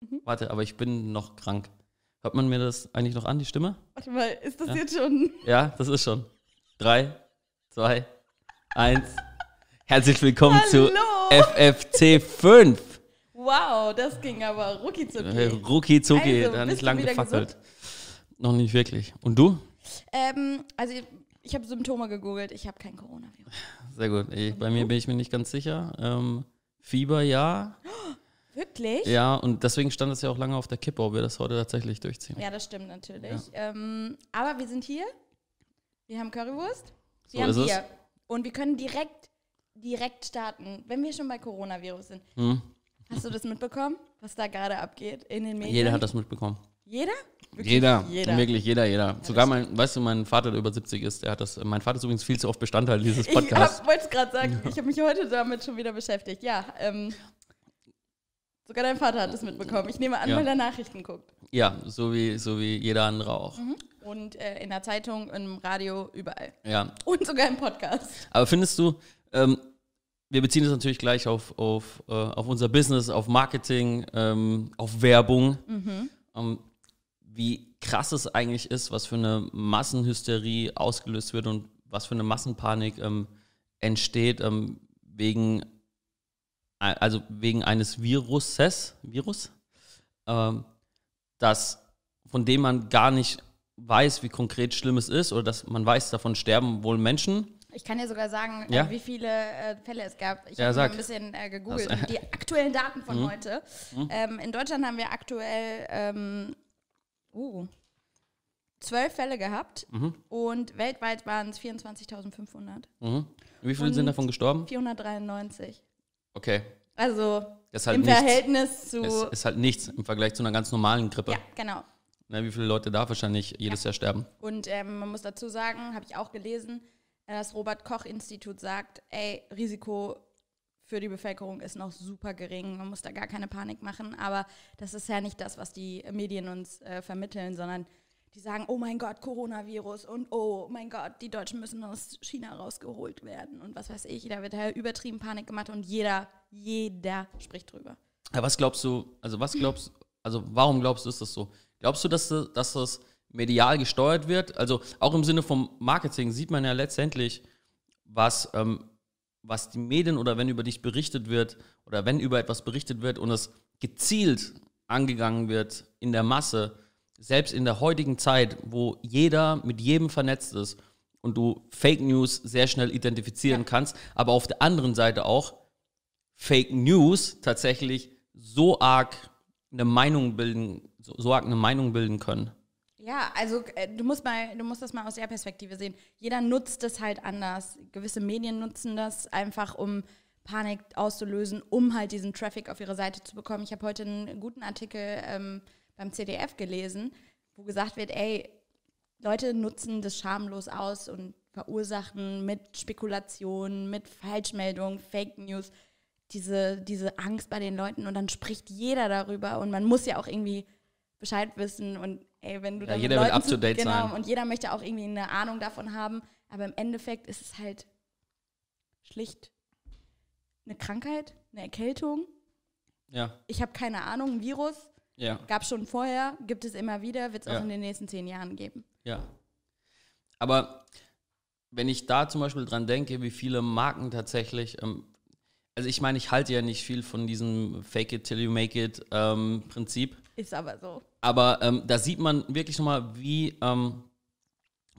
Mhm. Warte, aber ich bin noch krank. Hört man mir das eigentlich noch an, die Stimme? Warte mal, ist das ja? jetzt schon? Ja, das ist schon. Drei, zwei, eins. Herzlich willkommen Hallo. zu FFC 5. Wow, das ging aber rucki zucki. Rucki zucki, also, da nicht lang gefackelt. Gesund? Noch nicht wirklich. Und du? Ähm, also ich, ich habe Symptome gegoogelt, ich habe kein Coronavirus. Sehr gut. Ich, bei mir bin ich mir nicht ganz sicher. Ähm, Fieber ja. Wirklich? Ja, und deswegen stand es ja auch lange auf der Kippe, ob wir das heute tatsächlich durchziehen. Ja, das stimmt natürlich. Ja. Ähm, aber wir sind hier. Wir haben Currywurst. Wir so haben Bier. Und wir können direkt, direkt starten, wenn wir schon bei Coronavirus sind. Hm. Hast du das mitbekommen, was da gerade abgeht in den Medien? Jeder hat das mitbekommen. Jeder? Wirklich jeder, jeder, wirklich jeder, jeder. Ja, Sogar mein, weißt du, mein Vater, der über 70 ist, der hat das. Mein Vater ist übrigens viel zu oft Bestandteil dieses Podcasts. Ich wollte es gerade sagen, ich habe mich heute damit schon wieder beschäftigt. Ja, ähm, sogar dein Vater hat es mitbekommen. Ich nehme an, ja. weil er Nachrichten guckt. Ja, so wie, so wie jeder andere auch. Mhm. Und äh, in der Zeitung, im Radio, überall. Ja. Und sogar im Podcast. Aber findest du, ähm, wir beziehen es natürlich gleich auf, auf, äh, auf unser Business, auf Marketing, ähm, auf Werbung. Mhm. Ähm, wie krass es eigentlich ist, was für eine Massenhysterie ausgelöst wird und was für eine Massenpanik ähm, entsteht ähm, wegen, also wegen eines Viruses, Virus, ähm, das, von dem man gar nicht weiß, wie konkret schlimm es ist oder dass man weiß, davon sterben wohl Menschen. Ich kann dir sogar sagen, ja? äh, wie viele äh, Fälle es gab. Ich ja, habe ein bisschen äh, gegoogelt. die aktuellen Daten von mhm. heute. Mhm. Ähm, in Deutschland haben wir aktuell ähm, uh, zwölf Fälle gehabt mhm. und weltweit waren es 24.500. Mhm. Wie viele und sind davon gestorben? 493. Okay. Also halt im nichts. Verhältnis zu. Es ist halt nichts im Vergleich zu einer ganz normalen Grippe. Ja, genau. Na, wie viele Leute da wahrscheinlich jedes ja. Jahr sterben? Und ähm, man muss dazu sagen, habe ich auch gelesen, das Robert Koch Institut sagt, ey, Risiko für die Bevölkerung ist noch super gering. Man muss da gar keine Panik machen. Aber das ist ja nicht das, was die Medien uns äh, vermitteln, sondern die sagen, oh mein Gott, Coronavirus und oh mein Gott, die Deutschen müssen aus China rausgeholt werden und was weiß ich. Da wird ja übertrieben Panik gemacht und jeder, jeder spricht drüber. Ja, was glaubst du, also was glaubst also warum glaubst du, ist das so? Glaubst du, dass, dass das medial gesteuert wird? Also auch im Sinne vom Marketing sieht man ja letztendlich, was ähm, was die Medien oder wenn über dich berichtet wird oder wenn über etwas berichtet wird und es gezielt angegangen wird in der Masse, selbst in der heutigen Zeit, wo jeder mit jedem vernetzt ist und du Fake News sehr schnell identifizieren ja. kannst, aber auf der anderen Seite auch Fake News tatsächlich so arg eine Meinung bilden, so, so arg eine Meinung bilden können. Ja, also äh, du musst mal, du musst das mal aus der Perspektive sehen. Jeder nutzt es halt anders. Gewisse Medien nutzen das einfach, um Panik auszulösen, um halt diesen Traffic auf ihre Seite zu bekommen. Ich habe heute einen guten Artikel ähm, beim CDF gelesen, wo gesagt wird, ey, Leute nutzen das schamlos aus und verursachen mit Spekulationen, mit Falschmeldungen, Fake News diese, diese Angst bei den Leuten und dann spricht jeder darüber und man muss ja auch irgendwie Bescheid wissen und ey, wenn du ja, jeder will up to date genau, sein. und jeder möchte auch irgendwie eine Ahnung davon haben, aber im Endeffekt ist es halt schlicht eine Krankheit, eine Erkältung. Ja. Ich habe keine Ahnung, ein Virus. Ja. Gab es schon vorher, gibt es immer wieder, wird es ja. auch in den nächsten zehn Jahren geben. Ja. Aber wenn ich da zum Beispiel dran denke, wie viele Marken tatsächlich, ähm, also ich meine, ich halte ja nicht viel von diesem Fake it till you make it ähm, Prinzip. Ist aber so. Aber ähm, da sieht man wirklich nochmal, wie ähm,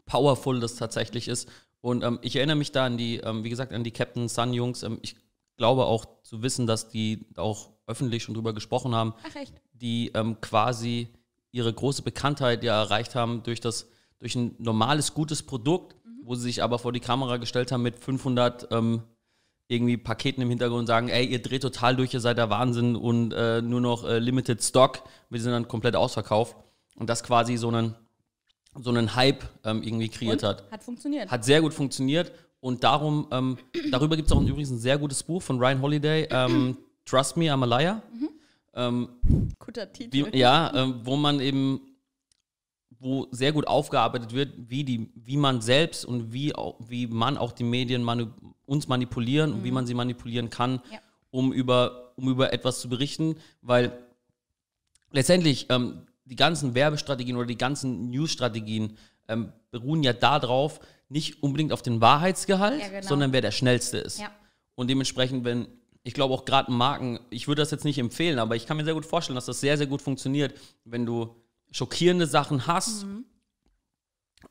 powerful das tatsächlich ist. Und ähm, ich erinnere mich da an die, ähm, wie gesagt, an die Captain Sun Jungs. Ich glaube auch zu wissen, dass die auch öffentlich schon drüber gesprochen haben. Ach echt? Die ähm, quasi ihre große Bekanntheit ja erreicht haben durch das, durch ein normales, gutes Produkt, mhm. wo sie sich aber vor die Kamera gestellt haben mit 500 irgendwie Paketen im Hintergrund und sagen, ey, ihr dreht total durch, ihr seid der Wahnsinn und äh, nur noch äh, Limited Stock. Wir sind dann komplett ausverkauft. Und das quasi so einen, so einen Hype ähm, irgendwie kreiert und? hat. Hat funktioniert. Hat sehr gut funktioniert. Und darum, ähm, darüber gibt es auch übrigens ein sehr gutes Buch von Ryan Holiday, ähm, Trust Me, I'm a Liar. Mhm. Ähm, Guter Titel. Wie, ja, ähm, wo man eben wo sehr gut aufgearbeitet wird, wie, die, wie man selbst und wie, wie man auch die Medien manu uns manipulieren mhm. und wie mhm. man sie manipulieren kann, ja. um, über, um über etwas zu berichten. Weil letztendlich ähm, die ganzen Werbestrategien oder die ganzen News-Strategien ähm, beruhen ja darauf, nicht unbedingt auf den Wahrheitsgehalt, Ja, genau. sondern wer der schnellste ist. Ja. Und dementsprechend, wenn, ich glaube auch gerade Marken, ich würde das jetzt nicht empfehlen, aber ich kann mir sehr gut vorstellen, dass das sehr, sehr gut funktioniert, wenn du schockierende Sachen hast. Mhm.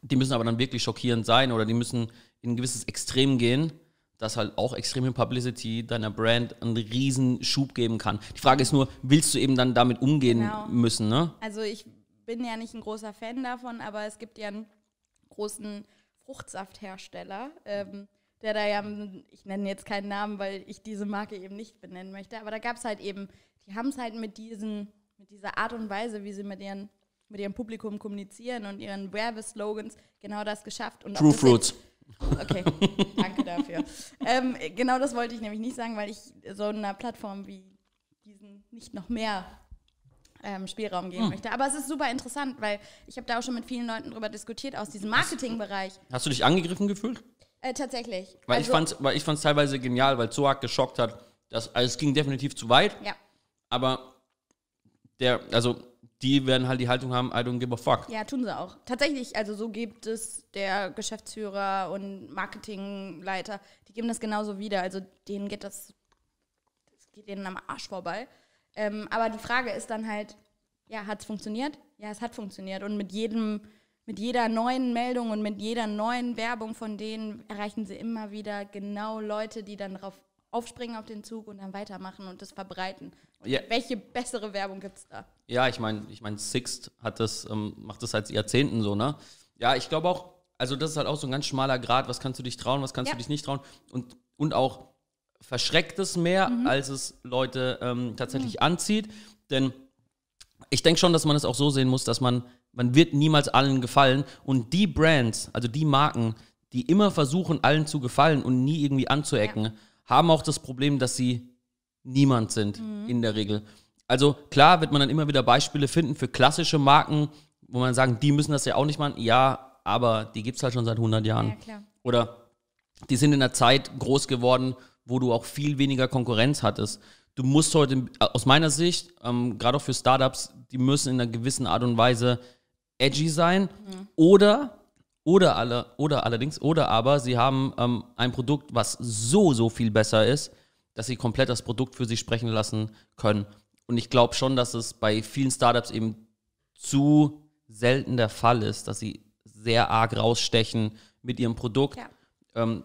Die müssen aber dann wirklich schockierend sein oder die müssen in ein gewisses Extrem gehen, dass halt auch extreme Publicity deiner Brand einen riesen Schub geben kann. Die Frage ist nur, willst du eben dann damit umgehen Genau. müssen, ne? Also ich bin ja nicht ein großer Fan davon, aber es gibt ja einen großen Fruchtsafthersteller, ähm, der da ja, ich nenne jetzt keinen Namen, weil ich diese Marke eben nicht benennen möchte, aber da gab es halt eben, die haben es halt mit diesen, mit dieser Art und Weise, wie sie mit ihren mit ihrem Publikum kommunizieren und ihren Werbeslogans genau das geschafft. Und True Fruits. Okay, danke dafür. ähm, genau das wollte ich nämlich nicht sagen, weil ich so einer Plattform wie diesen nicht noch mehr ähm, Spielraum geben möchte. Aber es ist super interessant, weil ich habe da auch schon mit vielen Leuten drüber diskutiert aus diesem Marketingbereich. Hast du dich angegriffen gefühlt? Äh, tatsächlich. Weil Also, ich fand's, weil ich fand's teilweise genial, weil so arg geschockt hat, dass, also es ging definitiv zu weit, Ja, aber der, also die werden halt die Haltung haben, I don't give a fuck. ja, tun sie auch. Tatsächlich, also so gibt es der Geschäftsführer und Marketingleiter, die geben das genauso wieder. Also denen geht das, das geht denen am Arsch vorbei. Ähm, aber die Frage ist dann halt, ja, hat es funktioniert? Ja, es hat funktioniert. Und mit jedem, mit jeder neuen Meldung und mit jeder neuen Werbung von denen erreichen sie immer wieder genau Leute, die dann darauf aufspringen auf den Zug und dann weitermachen und das verbreiten. Und Ja. Welche bessere Werbung gibt es da? Ja, ich meine, ich meine, Sixt hat das, ähm, macht das seit Jahrzehnten so, ne? Ja, ich glaube auch, also das ist halt auch so ein ganz schmaler Grad, was kannst du dich trauen, was kannst Ja. du dich nicht trauen. Und, und auch verschreckt es mehr, Mhm. als es Leute ähm, tatsächlich anzieht. Denn ich denke schon, dass man es auch so sehen muss, dass man, man wird niemals allen gefallen. Und die Brands, also die Marken, die immer versuchen, allen zu gefallen und nie irgendwie anzuecken, haben auch das Problem, dass sie niemand sind in der Regel. Also klar wird man dann immer wieder Beispiele finden für klassische Marken, wo man sagen, die müssen das ja auch nicht machen. Ja, aber die gibt es halt schon seit 100 Jahren. Ja. Oder die sind in einer Zeit groß geworden, wo du auch viel weniger Konkurrenz hattest. Du musst heute, aus meiner Sicht, ähm, gerade auch für Startups, die müssen in einer gewissen Art und Weise edgy sein. Oder, oder, alle, oder allerdings, oder aber sie haben ähm, ein Produkt, was so, so viel besser ist, dass sie komplett das Produkt für sich sprechen lassen können. Und ich glaube schon, dass es bei vielen Startups eben zu selten der Fall ist, dass sie sehr arg rausstechen mit ihrem Produkt, Ja. ähm,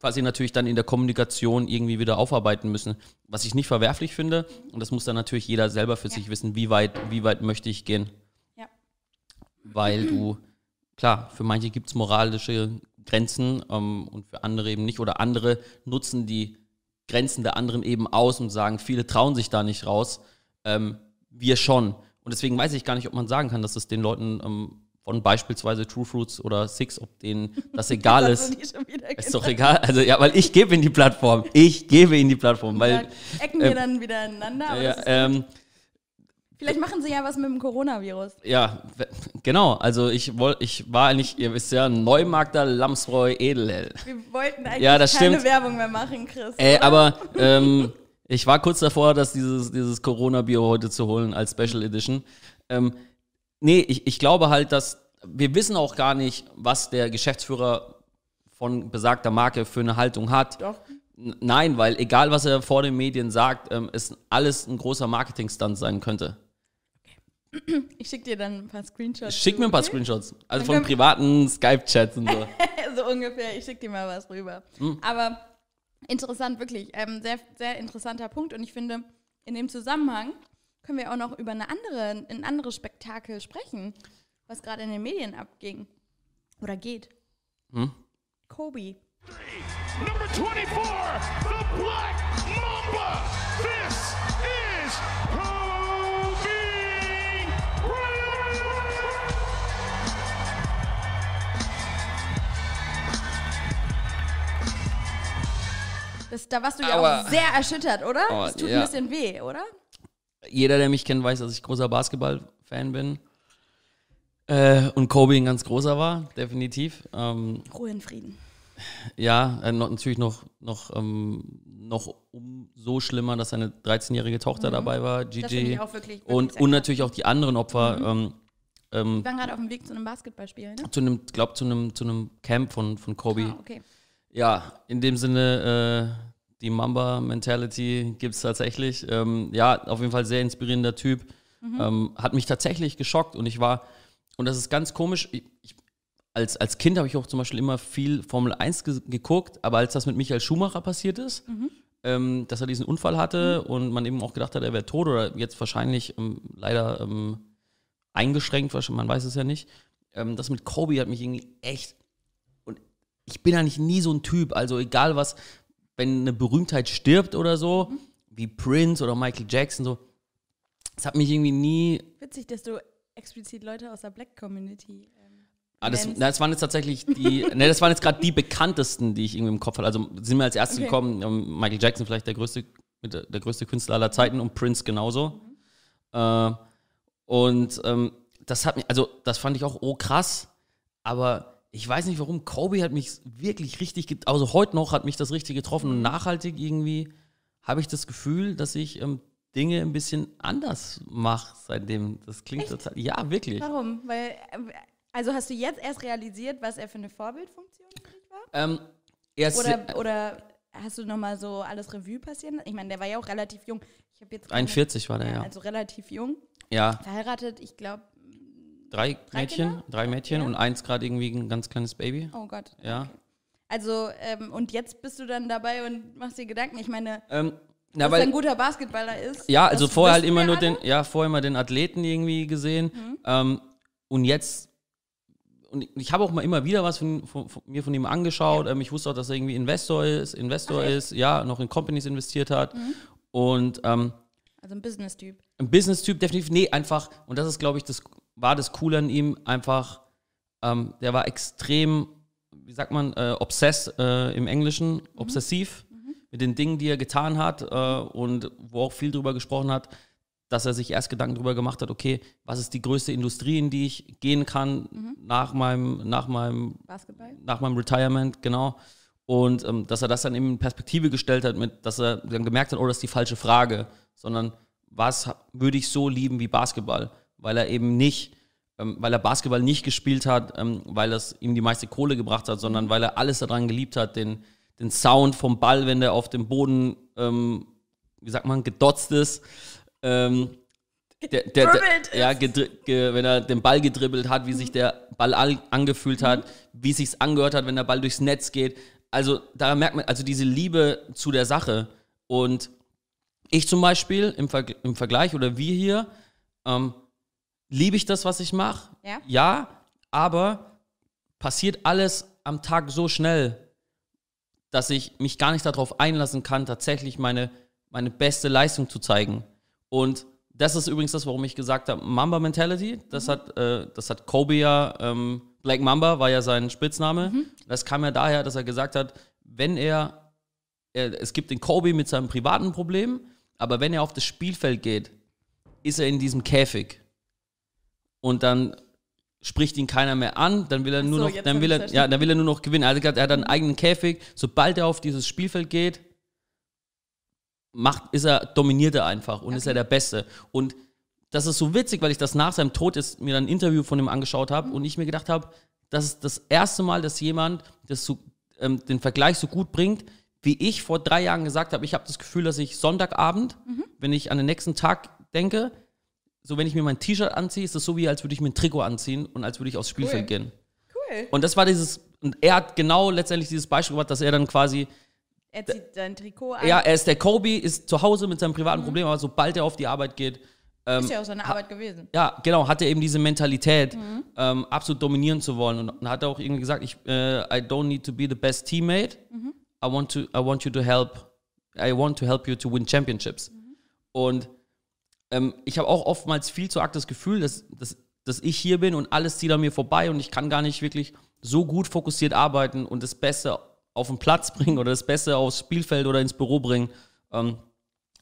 was sie natürlich dann in der Kommunikation irgendwie wieder aufarbeiten müssen. Was ich nicht verwerflich finde, und das muss dann natürlich jeder selber für sich wissen, wie weit, wie weit möchte ich gehen. Weil du, klar, für manche gibt es moralische Grenzen ähm, und für andere eben nicht. Oder andere nutzen die Grenzen der anderen eben aus und sagen, viele trauen sich da nicht raus. Ähm, wir schon. Und deswegen weiß ich gar nicht, ob man sagen kann, dass es den Leuten ähm, von beispielsweise True Fruits oder Six, ob denen das egal Das ist. Ist doch egal. Also ja, weil ich gebe ihnen die Plattform. Ich gebe ihnen die Plattform, weil. Ecken wir ähm, dann wieder ja, das ist, ähm, vielleicht machen sie ja was mit dem Coronavirus. ja, genau. Also ich wollte, ich war eigentlich, ihr wisst ja, Neumarkter Lamsbräu Edelhell. Wir wollten eigentlich Ja, das keine stimmt. Werbung mehr machen, Chris. Äh, oder? aber ähm, ich war kurz davor, dass dieses, dieses Corona-Bier heute zu holen als Special Edition. Ähm, nee, ich, ich glaube halt, dass wir wissen auch gar nicht, was der Geschäftsführer von besagter Marke für eine Haltung hat. Doch. Nein, weil egal, was er vor den Medien sagt, ähm, es alles ein großer Marketing-Stunt sein könnte. Ich schicke dir dann ein paar Screenshots. Schick mir ein paar okay? Screenshots. Also Dann von privaten Skype-Chats und so. so ungefähr. Ich schicke dir mal was rüber. Hm. Aber interessant, wirklich. Ähm, sehr, sehr interessanter Punkt. Und ich finde, in dem Zusammenhang können wir auch noch über eine andere, ein anderes Spektakel sprechen, was gerade in den Medien abging. Oder geht. Hm? Kobe. Number 24, the Black Mamba. This Das, da warst du ja Aber- auch sehr erschüttert, oder? Aber, das tut ja. ein bisschen weh, oder? Jeder, der mich kennt, weiß, dass ich großer Basketball-Fan bin. Äh, und Kobe ein ganz großer war, definitiv. Ähm, Ruhe in Frieden. Ja, äh, natürlich noch, noch, ähm, noch umso schlimmer, dass seine 13-jährige Tochter dabei war, Mhm. Das finde Gigi. wirklich, wirklich und, und natürlich auch die anderen Opfer. Ähm, ähm, Die waren gerade auf dem Weg zu einem Basketballspiel, ne? zu einem, glaub, zu einem, zu einem Camp von, von Kobe. Ah, okay. Ja, in dem Sinne, äh, die Mamba-Mentality gibt es tatsächlich. Ähm, ja, auf jeden Fall sehr inspirierender Typ. Ähm, hat mich tatsächlich geschockt und ich war, und das ist ganz komisch, ich, ich, als, als Kind habe ich auch zum Beispiel immer viel Formel 1 ge geguckt, aber als das mit Michael Schumacher passiert ist, ähm, dass er diesen Unfall hatte und man eben auch gedacht hat, er wäre tot oder jetzt wahrscheinlich ähm, leider ähm, eingeschränkt, man weiß es ja nicht. Ähm, das mit Kobe hat mich irgendwie echt ich bin eigentlich nie so ein Typ, also egal was, wenn eine Berühmtheit stirbt oder so, wie Prince oder Michael Jackson, so, das hat mich irgendwie nie. Witzig, dass du explizit Leute aus der Black Community. Ähm, Ah, das, na, das waren jetzt tatsächlich die, ne, das waren jetzt gerade die bekanntesten, die ich irgendwie im Kopf hatte. Also sind mir als erstes Okay. gekommen, ähm, Michael Jackson vielleicht der größte, der, größte Künstler aller Zeiten und Prince genauso. Äh, und ähm, das hat mich, also das fand ich auch oh krass, aber ich weiß nicht warum, Kobe hat mich wirklich richtig, also heute noch hat mich das richtig getroffen und nachhaltig irgendwie habe ich das Gefühl, dass ich ähm, Dinge ein bisschen anders mache seitdem. Das klingt total, ja wirklich. Warum? Weil, äh, also hast du jetzt erst realisiert, was er für eine Vorbildfunktion war? Ähm, er Oder, oder hast du nochmal so alles Revue passieren? lassen? Ich meine, der war ja auch relativ jung. Ich habe jetzt keine- 41 war der, ja. Also relativ jung. Ja, Verheiratet, ich glaube, drei, Drei Mädchen, Kinder? drei Mädchen Ja. und eins gerade irgendwie ein ganz kleines Baby. oh Gott. Ja. Okay. Also, ähm, und jetzt bist du dann dabei und machst dir Gedanken. Ich meine, Ähm, na, dass er ein guter Basketballer ist. ja, also vorher halt immer nur alle. Mhm. den, ja, vorher immer den Athleten irgendwie gesehen. Ähm, und jetzt, und ich habe auch mal immer wieder was von, von, von mir von ihm angeschaut. Ähm, ich wusste auch, dass er irgendwie Investor ist, Investor Ach? Mhm. ist, ja, noch in Companies investiert hat. Und ähm, Also ein Business-Typ. ein Business-Typ definitiv, nee, einfach, und das ist, glaube ich, das war das Coole an ihm, einfach, ähm, der war extrem, wie sagt man, äh, obsessed äh, im Englischen, obsessiv mit den Dingen, die er getan hat äh, und wo auch viel drüber gesprochen hat, dass er sich erst Gedanken drüber gemacht hat, okay, was ist die größte Industrie, in die ich gehen kann nach meinem, nach meinem Basketball. nach meinem Retirement, genau. Und ähm, dass er das dann eben in Perspektive gestellt hat, mit, dass er dann gemerkt hat, oh, das ist die falsche Frage, sondern was würde ich so lieben wie Basketball? Weil er eben nicht, ähm, weil er Basketball nicht gespielt hat, ähm, weil es ihm die meiste Kohle gebracht hat, sondern weil er alles daran geliebt hat, den, den Sound vom Ball, wenn der auf dem Boden, ähm, wie sagt man, gedotzt ist. Ähm, der, der, der, ja, ge, wenn er den Ball gedribbelt hat, wie sich der Ball all, angefühlt hat, wie sich's angehört hat, wenn der Ball durchs Netz geht. Also da merkt man, also diese Liebe zu der Sache. Und ich zum Beispiel im, Verg im Vergleich oder wir hier, ähm, liebe ich das, was ich mache? Ja. Ja, aber passiert alles am Tag so schnell, dass ich mich gar nicht darauf einlassen kann, tatsächlich meine, meine beste Leistung zu zeigen. Und das ist übrigens das, warum ich gesagt habe, Mamba Mentality. Das hat, äh, das hat Kobe ja, ähm, Black Mamba war ja sein Spitzname. Das kam ja daher, dass er gesagt hat, wenn er, er, es gibt den Kobe mit seinem privaten Problem, aber wenn er auf das Spielfeld geht, ist er in diesem Käfig. Und dann spricht ihn keiner mehr an, dann will er nur so, noch, dann will er, ja, dann will er nur noch gewinnen. Also er hat einen eigenen Käfig. Sobald er auf dieses Spielfeld geht, macht, ist er, dominiert er einfach und ist er der Beste. Und das ist so witzig, weil ich das nach seinem Tod ist, mir dann ein Interview von ihm angeschaut habe und ich mir gedacht habe, das ist das erste Mal, dass jemand das so, ähm, den Vergleich so gut bringt, wie ich vor drei Jahren gesagt habe. Ich habe das Gefühl, dass ich Sonntagabend, wenn ich an den nächsten Tag denke, so wenn ich mir mein T-Shirt anziehe, ist das so wie, als würde ich mir ein Trikot anziehen und als würde ich aufs Spielfeld gehen. Cool. Und das war dieses, und er hat genau letztendlich dieses Beispiel gemacht, dass er dann quasi Er zieht sein Trikot an. ja, er ist der Kobe, ist zu Hause mit seinem privaten Problem, aber sobald er auf die Arbeit geht, ist ja auch seine Arbeit gewesen. ja, genau, hat er eben diese Mentalität, ähm, absolut dominieren zu wollen. Und dann hat er auch irgendwie gesagt, ich, äh, I don't need to be the best teammate. I want to, I want you to help. I want to help you to win championships. Und ähm, ich habe auch oftmals viel zu arg das Gefühl, dass, dass, dass ich hier bin und alles zieht an mir vorbei und ich kann gar nicht wirklich so gut fokussiert arbeiten und das Beste auf den Platz bringen oder das Beste aufs Spielfeld oder ins Büro bringen, ähm,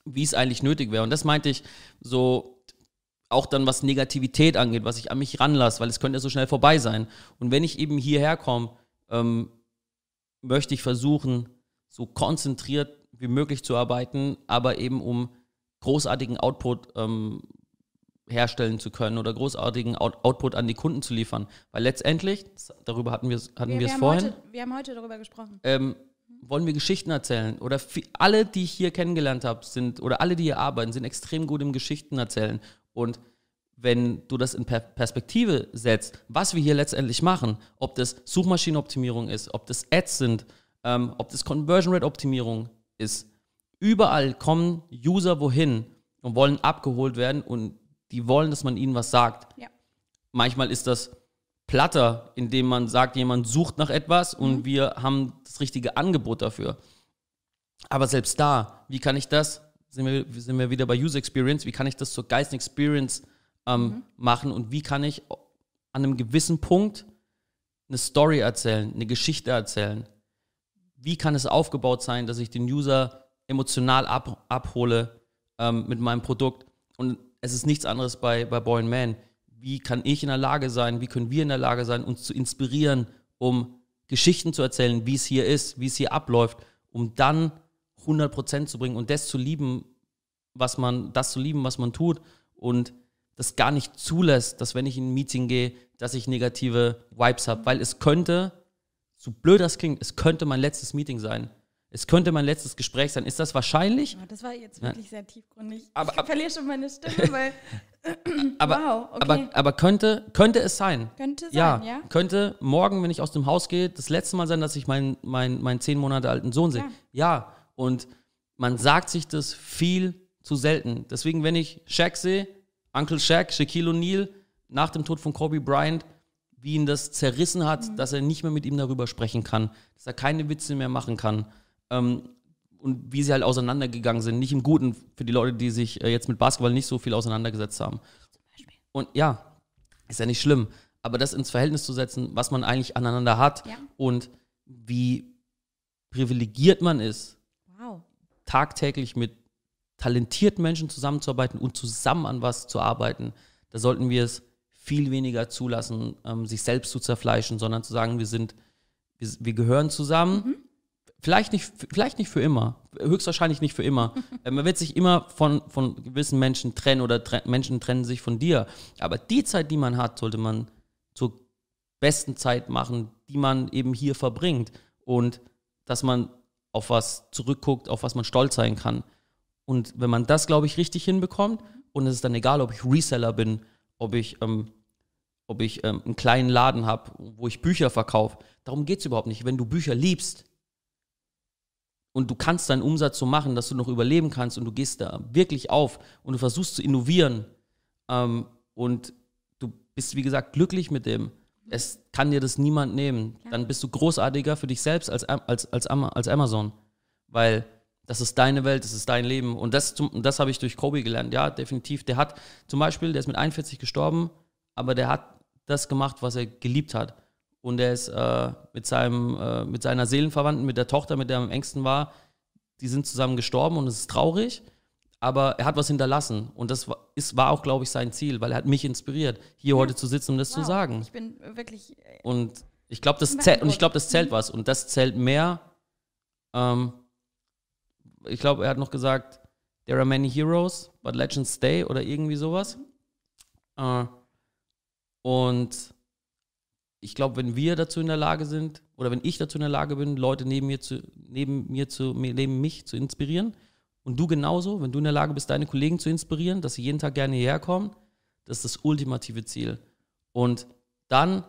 wie es eigentlich nötig wäre. Und das meinte ich so auch dann, was Negativität angeht, was ich an mich ranlasse, weil es könnte ja so schnell vorbei sein. Und wenn ich eben hierher komme, ähm, möchte ich versuchen, so konzentriert wie möglich zu arbeiten, aber eben um großartigen Output ähm, herstellen zu können oder großartigen Out Output an die Kunden zu liefern. Weil letztendlich, darüber hatten wir es hatten Wir, es vorhin, heute, wir haben heute darüber gesprochen. ähm, wollen wir Geschichten erzählen. Oder alle, die ich hier kennengelernt habe, sind, oder alle, die hier arbeiten, sind extrem gut im Geschichten erzählen. Und wenn du das in per Perspektive setzt, was wir hier letztendlich machen, ob das Suchmaschinenoptimierung ist, ob das Ads sind, ähm, ob das Conversion Rate Optimierung ist, überall kommen User wohin und wollen abgeholt werden und die wollen, dass man ihnen was sagt. Ja. Manchmal ist das platter, indem man sagt, jemand sucht nach etwas und wir haben das richtige Angebot dafür. Aber selbst da, wie kann ich das, sind wir, sind wir wieder bei User Experience, wie kann ich das zur geilsten Experience ähm, machen und wie kann ich an einem gewissen Punkt eine Story erzählen, eine Geschichte erzählen? Wie kann es aufgebaut sein, dass ich den User emotional ab, abhole ähm, mit meinem Produkt? Und es ist nichts anderes bei, bei Boy and Man. Wie kann ich in der Lage sein, wie können wir in der Lage sein, uns zu inspirieren, um Geschichten zu erzählen, wie es hier ist, wie es hier abläuft, um dann 100% zu bringen und das zu lieben, was man, das zu lieben, was man tut und das gar nicht zulässt, dass wenn ich in ein Meeting gehe, dass ich negative Vibes habe, weil es könnte, so blöd das klingt, es könnte mein letztes Meeting sein. Es könnte mein letztes Gespräch sein. Ist das wahrscheinlich? Oh, das war jetzt wirklich sehr tiefgründig. Aber- ich verliere schon meine Stimme, weil. Aber, wow, okay. aber, aber könnte, könnte es sein. Könnte sein, ja, ja. Könnte morgen, wenn ich aus dem Haus gehe, das letzte Mal sein, dass ich meinen, meinen, meinen zehn Monate alten Sohn sehe. Ja. Und man sagt sich das viel zu selten. Deswegen, wenn ich Shaq sehe, Uncle Shaq, Shaquille O'Neal, nach dem Tod von Kobe Bryant, wie ihn das zerrissen hat, Mhm. dass er nicht mehr mit ihm darüber sprechen kann, dass er keine Witze mehr machen kann. Ähm, und wie sie halt auseinandergegangen sind. Nicht im Guten für die Leute, die sich äh, jetzt mit Basketball nicht so viel auseinandergesetzt haben. Und ja, ist ja nicht schlimm. Aber das ins Verhältnis zu setzen, was man eigentlich aneinander hat Ja. und wie privilegiert man ist, wow. tagtäglich mit talentierten Menschen zusammenzuarbeiten und zusammen an was zu arbeiten, da sollten wir es viel weniger zulassen, ähm, sich selbst zu zerfleischen, sondern zu sagen, wir sind, wir, wir gehören zusammen. Vielleicht nicht, vielleicht nicht für immer, höchstwahrscheinlich nicht für immer. Äh, Man wird sich immer von, von gewissen Menschen trennen oder tre Menschen trennen sich von dir. Aber die Zeit, die man hat, sollte man zur besten Zeit machen, die man eben hier verbringt. Und dass man auf was zurückguckt, auf was man stolz sein kann. Und wenn man das, glaube ich, richtig hinbekommt, und es ist dann egal, ob ich Reseller bin, ob ich, ähm, ob ich ähm, einen kleinen Laden habe, wo ich Bücher verkaufe, darum geht es überhaupt nicht. Wenn du Bücher liebst und du kannst deinen Umsatz so machen, dass du noch überleben kannst und du gehst da wirklich auf und du versuchst zu innovieren ähm, und du bist, wie gesagt, glücklich mit dem, es kann dir das niemand nehmen, dann bist du großartiger für dich selbst als, als, als, als Amazon. Weil das ist deine Welt, das ist dein Leben. Und das, das habe ich durch Kobe gelernt. Ja, definitiv. Der hat zum Beispiel, der ist mit 41 gestorben, aber der hat das gemacht, was er geliebt hat. Und er ist äh, mit, seinem, äh, mit seiner Seelenverwandten, mit der Tochter, mit der er am engsten war, die sind zusammen gestorben und es ist traurig. Aber er hat was hinterlassen. Und das war, ist, war auch, glaube ich, sein Ziel, weil er hat mich inspiriert, hier heute zu sitzen und das zu Wow. sagen. Ich bin wirklich. äh, Und ich glaube, das und ich glaube, das zählt was. Und das zählt mehr. Ähm, ich glaube, er hat noch gesagt, there are many heroes, but legends stay oder irgendwie sowas. Äh, und ich glaube, wenn wir dazu in der Lage sind, oder wenn ich dazu in der Lage bin, Leute neben mir zu, neben mir zu, neben mich zu inspirieren, und du genauso, wenn du in der Lage bist, deine Kollegen zu inspirieren, dass sie jeden Tag gerne hierher kommen, das ist das ultimative Ziel. Und dann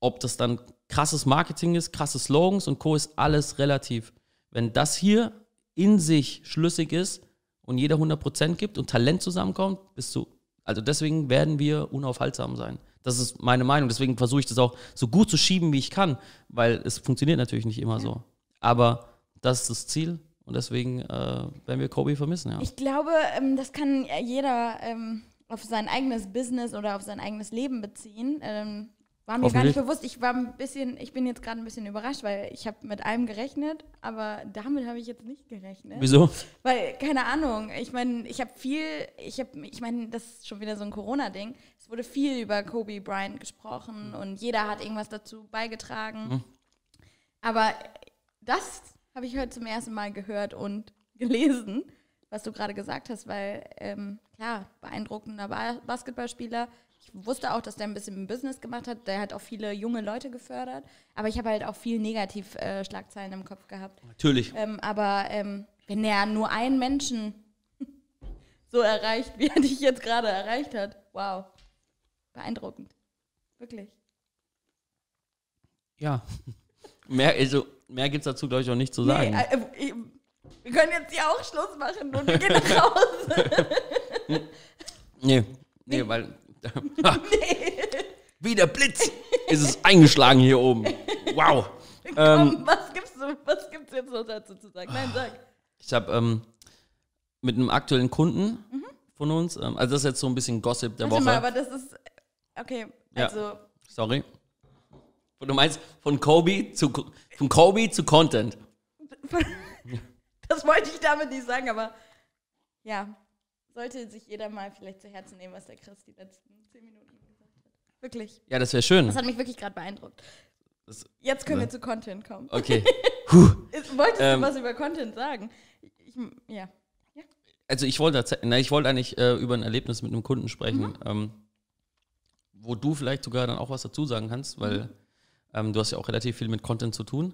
ob das dann krasses Marketing ist, krasse Slogans und Co. ist alles relativ. Wenn das hier in sich schlüssig ist und jeder 100% gibt und Talent zusammenkommt, bist du, also deswegen werden wir unaufhaltsam sein. Das ist meine Meinung. Deswegen versuche ich das auch so gut zu schieben, wie ich kann, weil es funktioniert natürlich nicht immer so. Aber das ist das Ziel und deswegen äh, werden wir Kobe vermissen, ja. Ich glaube, ähm, das kann jeder ähm, auf sein eigenes Business oder auf sein eigenes Leben beziehen. Ähm, war mir gar nicht bewusst. Ich war ein bisschen, ich bin jetzt gerade ein bisschen überrascht, weil ich habe mit allem gerechnet, aber damit habe ich jetzt nicht gerechnet. Wieso? Weil, keine Ahnung, ich meine, ich habe viel, ich habe, ich meine, das ist schon wieder so ein Corona-Ding. Es wurde viel über Kobe Bryant gesprochen und jeder hat irgendwas dazu beigetragen. Aber das habe ich heute zum ersten Mal gehört und gelesen, was du gerade gesagt hast, weil, ähm, klar, beeindruckender Ba- Basketballspieler. Ich wusste auch, dass der ein bisschen im Business gemacht hat. Der hat auch viele junge Leute gefördert. Aber ich habe halt auch viel Negativ-Schlagzeilen äh, im Kopf gehabt. Natürlich. Ähm, aber ähm, wenn er nur einen Menschen so erreicht, wie er dich jetzt gerade erreicht hat, wow. Beeindruckend. Wirklich. Ja. Mehr, also, mehr gibt es dazu, glaube ich, auch nicht zu Nee, sagen. äh, äh, wir können jetzt hier auch Schluss machen und wir gehen nach Hause. Nee, nee, weil. Wie der Blitz ist es eingeschlagen hier oben. Wow. Komm, was gibt's, was gibt's jetzt noch dazu zu sagen? Nein, sag. Ich habe ähm, mit einem aktuellen Kunden von uns, ähm, also das ist jetzt so ein bisschen Gossip der Mhm. Warte Woche. mal, aber das ist. Okay, Ja. also. Sorry. Du meinst von Kobe zu von Kobe zu Content. Das wollte ich damit nicht sagen, aber ja, sollte sich jeder mal vielleicht zu Herzen nehmen, was der Chris die letzten zehn Minuten gesagt hat. Wirklich. Ja, das wäre schön. Das hat mich wirklich gerade beeindruckt. Das- Jetzt können Ja. wir zu Content kommen. Okay. Ist- Wolltest Ähm. du was über Content sagen? Ich, ja. Also ich wollte, na, ich wollte eigentlich äh, über ein Erlebnis mit einem Kunden sprechen, ähm, wo du vielleicht sogar dann auch was dazu sagen kannst, weil ähm, du hast ja auch relativ viel mit Content zu tun.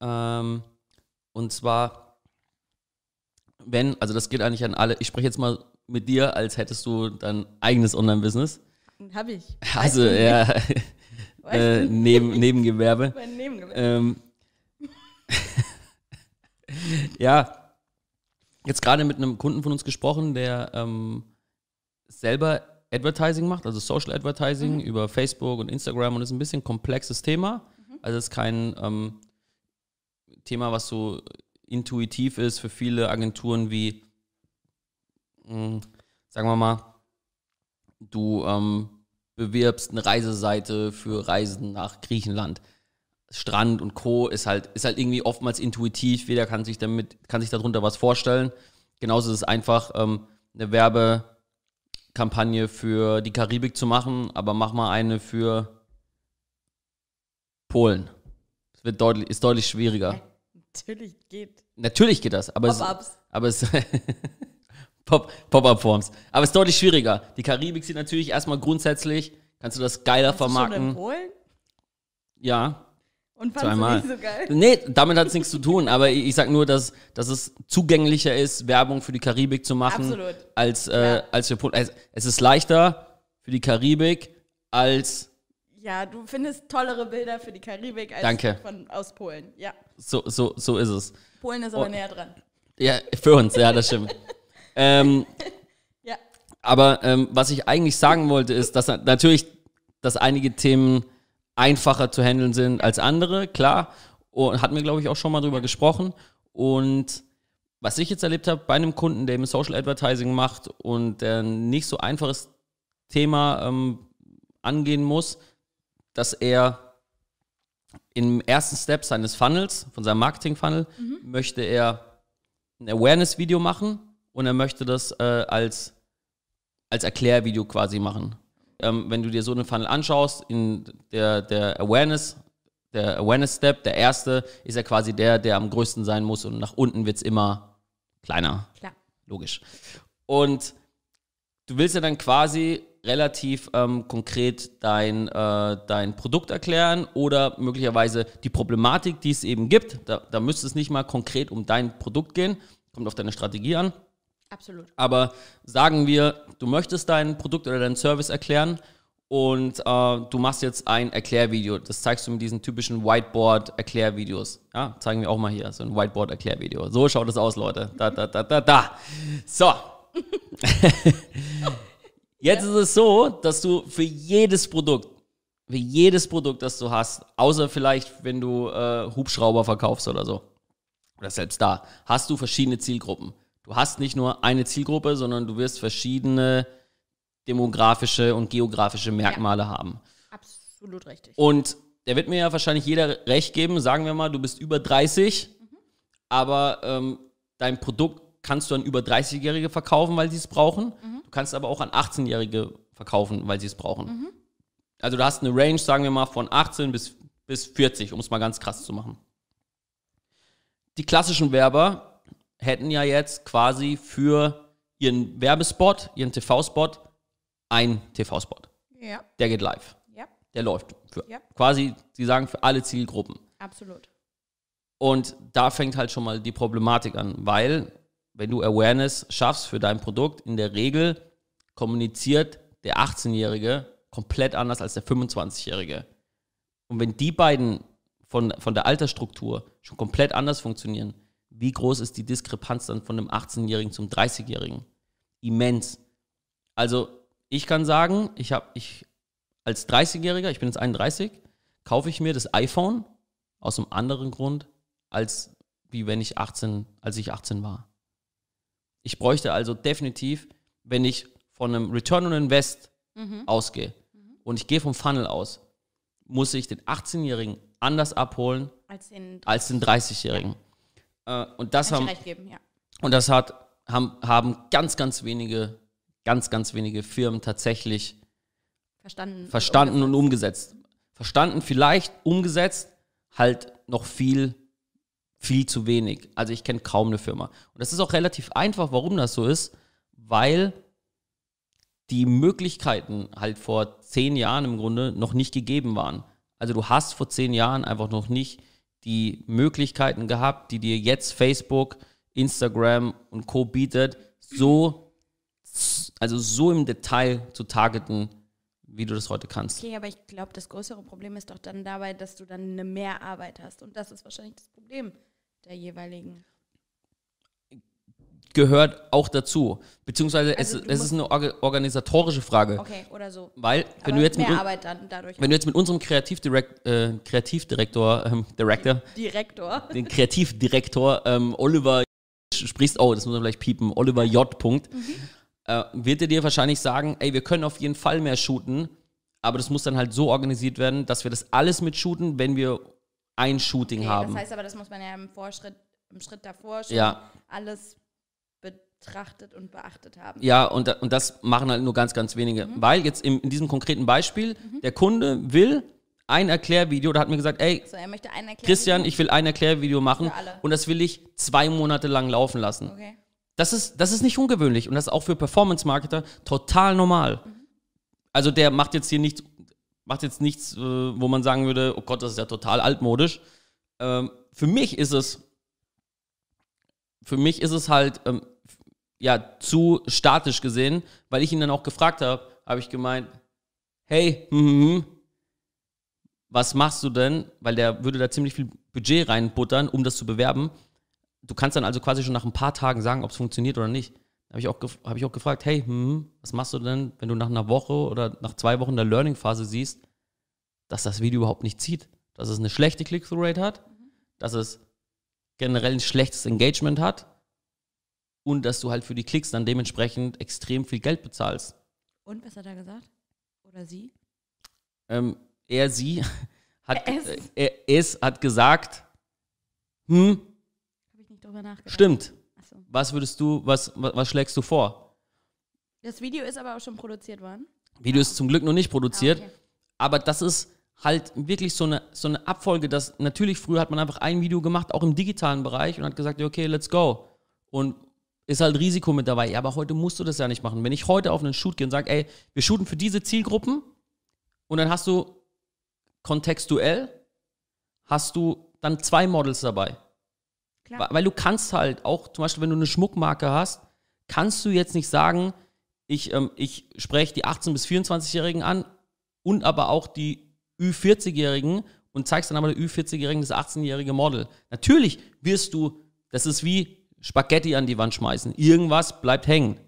Ähm, und zwar, wenn, also das geht eigentlich an alle, ich spreche jetzt mal mit dir, als hättest du dein eigenes Online-Business. Hab ich. Also ja, äh, neben, Nebengewerbe. mein Nebengewerbe. Ähm, ja, jetzt gerade mit einem Kunden von uns gesprochen, der ähm, selber Advertising macht, also Social Advertising über Facebook und Instagram und ist ein bisschen komplexes Thema. Also es ist kein ähm, Thema, was so intuitiv ist für viele Agenturen wie, mh, sagen wir mal, du ähm, bewirbst eine Reiseseite für Reisen nach Griechenland. Strand und Co. ist halt, ist halt irgendwie oftmals intuitiv, jeder kann sich damit, kann sich darunter was vorstellen. Genauso ist es einfach, ähm, eine Werbekampagne für die Karibik zu machen, aber mach mal eine für Polen. Das wird deutlich, ist deutlich schwieriger. Natürlich geht. Natürlich geht das, aber Pop-ups. aber es Pop- Pop-up-Forms. Aber es ist deutlich schwieriger. Die Karibik sieht natürlich erstmal grundsätzlich, kannst du das geiler Warst du Schon in vermarkten. Polen? Ja, Und fandst Zweimal. du nicht so geil? Nee, damit hat es nichts zu tun, aber ich, ich sag nur, dass, dass es zugänglicher ist, Werbung für die Karibik zu machen, Absolut. als, äh, Ja. als für Polen. Es, es ist leichter für die Karibik als Ja, du findest tollere Bilder für die Karibik als Danke. Von, aus Polen. Ja. So, so, so ist es. Polen ist aber Oh. näher dran. Ja, für uns, ja, das stimmt. ähm, Ja. aber ähm, was ich eigentlich sagen wollte, ist, dass na- natürlich, dass einige Themen einfacher zu handeln sind als andere, klar. Und hatten wir, glaube ich, auch schon mal drüber gesprochen. Und was ich jetzt erlebt habe bei einem Kunden, der im Social Advertising macht und der ein nicht so einfaches Thema ähm, angehen muss, dass er im ersten Step seines Funnels, von seinem Marketing-Funnel, möchte er ein Awareness-Video machen und er möchte das äh, als, als Erklärvideo quasi machen. Ähm, wenn du dir so einen Funnel anschaust, in der, der Awareness, der Awareness-Step, der erste, ist ja quasi der, der am größten sein muss und nach unten wird es immer kleiner. Klar. Logisch. Und du willst ja dann quasi relativ ähm, konkret dein, äh, dein Produkt erklären oder möglicherweise die Problematik, die es eben gibt. Da, da müsste es nicht mal konkret um dein Produkt gehen, kommt auf deine Strategie an. Absolut. Aber sagen wir, du möchtest dein Produkt oder deinen Service erklären und äh, du machst jetzt ein Erklärvideo. Das zeigst du mit diesen typischen Whiteboard-Erklärvideos. Ja, zeigen wir auch mal hier, so ein Whiteboard-Erklärvideo. So schaut es aus, Leute. Da, da, da, da, da. So. Jetzt ist es so, dass du für jedes Produkt, für jedes Produkt, das du hast, außer vielleicht, wenn du äh, Hubschrauber verkaufst oder so, oder selbst da, hast du verschiedene Zielgruppen. Du hast nicht nur eine Zielgruppe, sondern du wirst verschiedene demografische und geografische Merkmale haben. Absolut richtig. Und der wird mir ja wahrscheinlich jeder recht geben. Sagen wir mal, du bist über 30, aber ähm, dein Produkt kannst du an über 30-Jährige verkaufen, weil sie es brauchen. Du kannst aber auch an 18-Jährige verkaufen, weil sie es brauchen. Also du hast eine Range, sagen wir mal, von 18 bis, bis 40, um es mal ganz krass zu machen. die klassischen Werber hätten ja jetzt quasi für ihren Werbespot, ihren TV-Spot, einen TV-Spot. Ja, Der geht live. ja, Der läuft. Für Ja. Quasi, sie sagen, für alle Zielgruppen. absolut. Und da fängt halt schon mal die Problematik an, weil wenn du Awareness schaffst für dein Produkt, in der Regel kommuniziert der 18-Jährige komplett anders als der 25-Jährige. Und wenn die beiden von, von der Altersstruktur schon komplett anders funktionieren, wie groß ist die Diskrepanz dann von einem 18-Jährigen zum 30-Jährigen? Immens. Also ich kann sagen, ich habe ich als 30-Jähriger, ich bin jetzt 31, kaufe ich mir das iPhone aus einem anderen Grund, als wie wenn ich 18, als ich 18 war. Ich bräuchte also definitiv, wenn ich von einem Return on Invest ausgehe und ich gehe vom Funnel aus, muss ich den 18-Jährigen anders abholen Als den als den 30-Jährigen. Äh, und das Kann haben, geben, ja. und das hat, haben, haben ganz, ganz wenige, ganz, ganz wenige Firmen tatsächlich Verstanden. verstanden und umgesetzt. Verstanden vielleicht, umgesetzt halt noch viel, viel zu wenig. Also ich kenne kaum eine Firma. Und das ist auch relativ einfach, warum das so ist, weil die Möglichkeiten halt vor zehn Jahren im Grunde noch nicht gegeben waren. Also du hast vor zehn Jahren einfach noch nicht die Möglichkeiten gehabt, die dir jetzt Facebook, Instagram und Co. bietet, so, also so im Detail zu targeten, wie du das heute kannst. Okay, aber ich glaube, das größere Problem ist doch dann dabei, dass du dann eine Mehrarbeit hast. Und das ist wahrscheinlich das Problem der jeweiligen. Gehört auch dazu. Beziehungsweise Also es, es ist eine orga- organisatorische Frage. Okay, oder so. Weil, wenn aber du jetzt mit, wenn du jetzt mit unserem Kreativdirekt, äh, Kreativdirektor, ähm, Director, Direktor. den Kreativdirektor ähm, Oliver sprichst, oh, das muss man vielleicht piepen, Oliver J. Punkt, Mhm. äh, wird er dir wahrscheinlich sagen, ey, wir können auf jeden Fall mehr shooten, aber das muss dann halt so organisiert werden, dass wir das alles mit shooten, wenn wir ein Shooting Okay, haben. das heißt aber, das muss man ja im Vorschritt, im Schritt davor schon Ja. alles betrachtet und beachtet haben. Ja, und, und das machen halt nur ganz, ganz wenige. Mhm. Weil jetzt im, in diesem konkreten Beispiel, der Kunde will ein Erklärvideo, da hat mir gesagt, ey, So, er. Christian, ich will ein Erklärvideo machen und das will ich zwei Monate lang laufen lassen. Okay. Das ist, das ist nicht ungewöhnlich und das ist auch für Performance-Marketer total normal. Also der macht jetzt hier nichts, macht jetzt nichts, äh, wo man sagen würde, oh Gott, das ist ja total altmodisch. Ähm, für mich ist es, für mich ist es halt ähm, ja zu statisch gesehen, weil ich ihn dann auch gefragt habe, habe ich gemeint, hey, hm, was machst du denn? Weil der würde da ziemlich viel Budget reinbuttern, um das zu bewerben. Du kannst dann also quasi schon nach ein paar Tagen sagen, ob es funktioniert oder nicht. Da habe ich, auch hab ich auch gefragt, hey, hm, was machst du denn, wenn du nach einer Woche oder nach zwei Wochen der Learning-Phase siehst, dass das Video überhaupt nicht zieht, dass es eine schlechte Click-Through-Rate hat, dass es generell ein schlechtes Engagement hat und dass du halt für die Klicks dann dementsprechend extrem viel Geld bezahlst. Und was hat er gesagt? Oder sie? Ähm, er, sie hat, Es. äh, er, es hat gesagt, hm, Habe ich nicht drüber nachgedacht. stimmt. Was würdest du, was, was, schlägst du vor? Das Video ist aber auch schon produziert worden. Video ist zum Glück noch nicht produziert, Ah, okay. aber das ist halt wirklich so eine, so eine Abfolge, dass natürlich früher hat man einfach ein Video gemacht, auch im digitalen Bereich und hat gesagt, okay, let's go. Und ist halt Risiko mit dabei. Ja, aber heute musst du das ja nicht machen. Wenn ich heute auf einen Shoot gehe und sage, ey, wir shooten für diese Zielgruppen und dann hast du kontextuell, hast du dann zwei Models dabei. Klar. Weil du kannst halt auch, zum Beispiel, wenn du eine Schmuckmarke hast, kannst du jetzt nicht sagen, ich, ähm, ich spreche die 18- bis 24-Jährigen an und aber auch die Ü40-Jährigen und zeigst dann aber der Ü40-Jährigen das 18-jährige Model. Natürlich wirst du, das ist wie Spaghetti an die Wand schmeißen. Irgendwas bleibt hängen.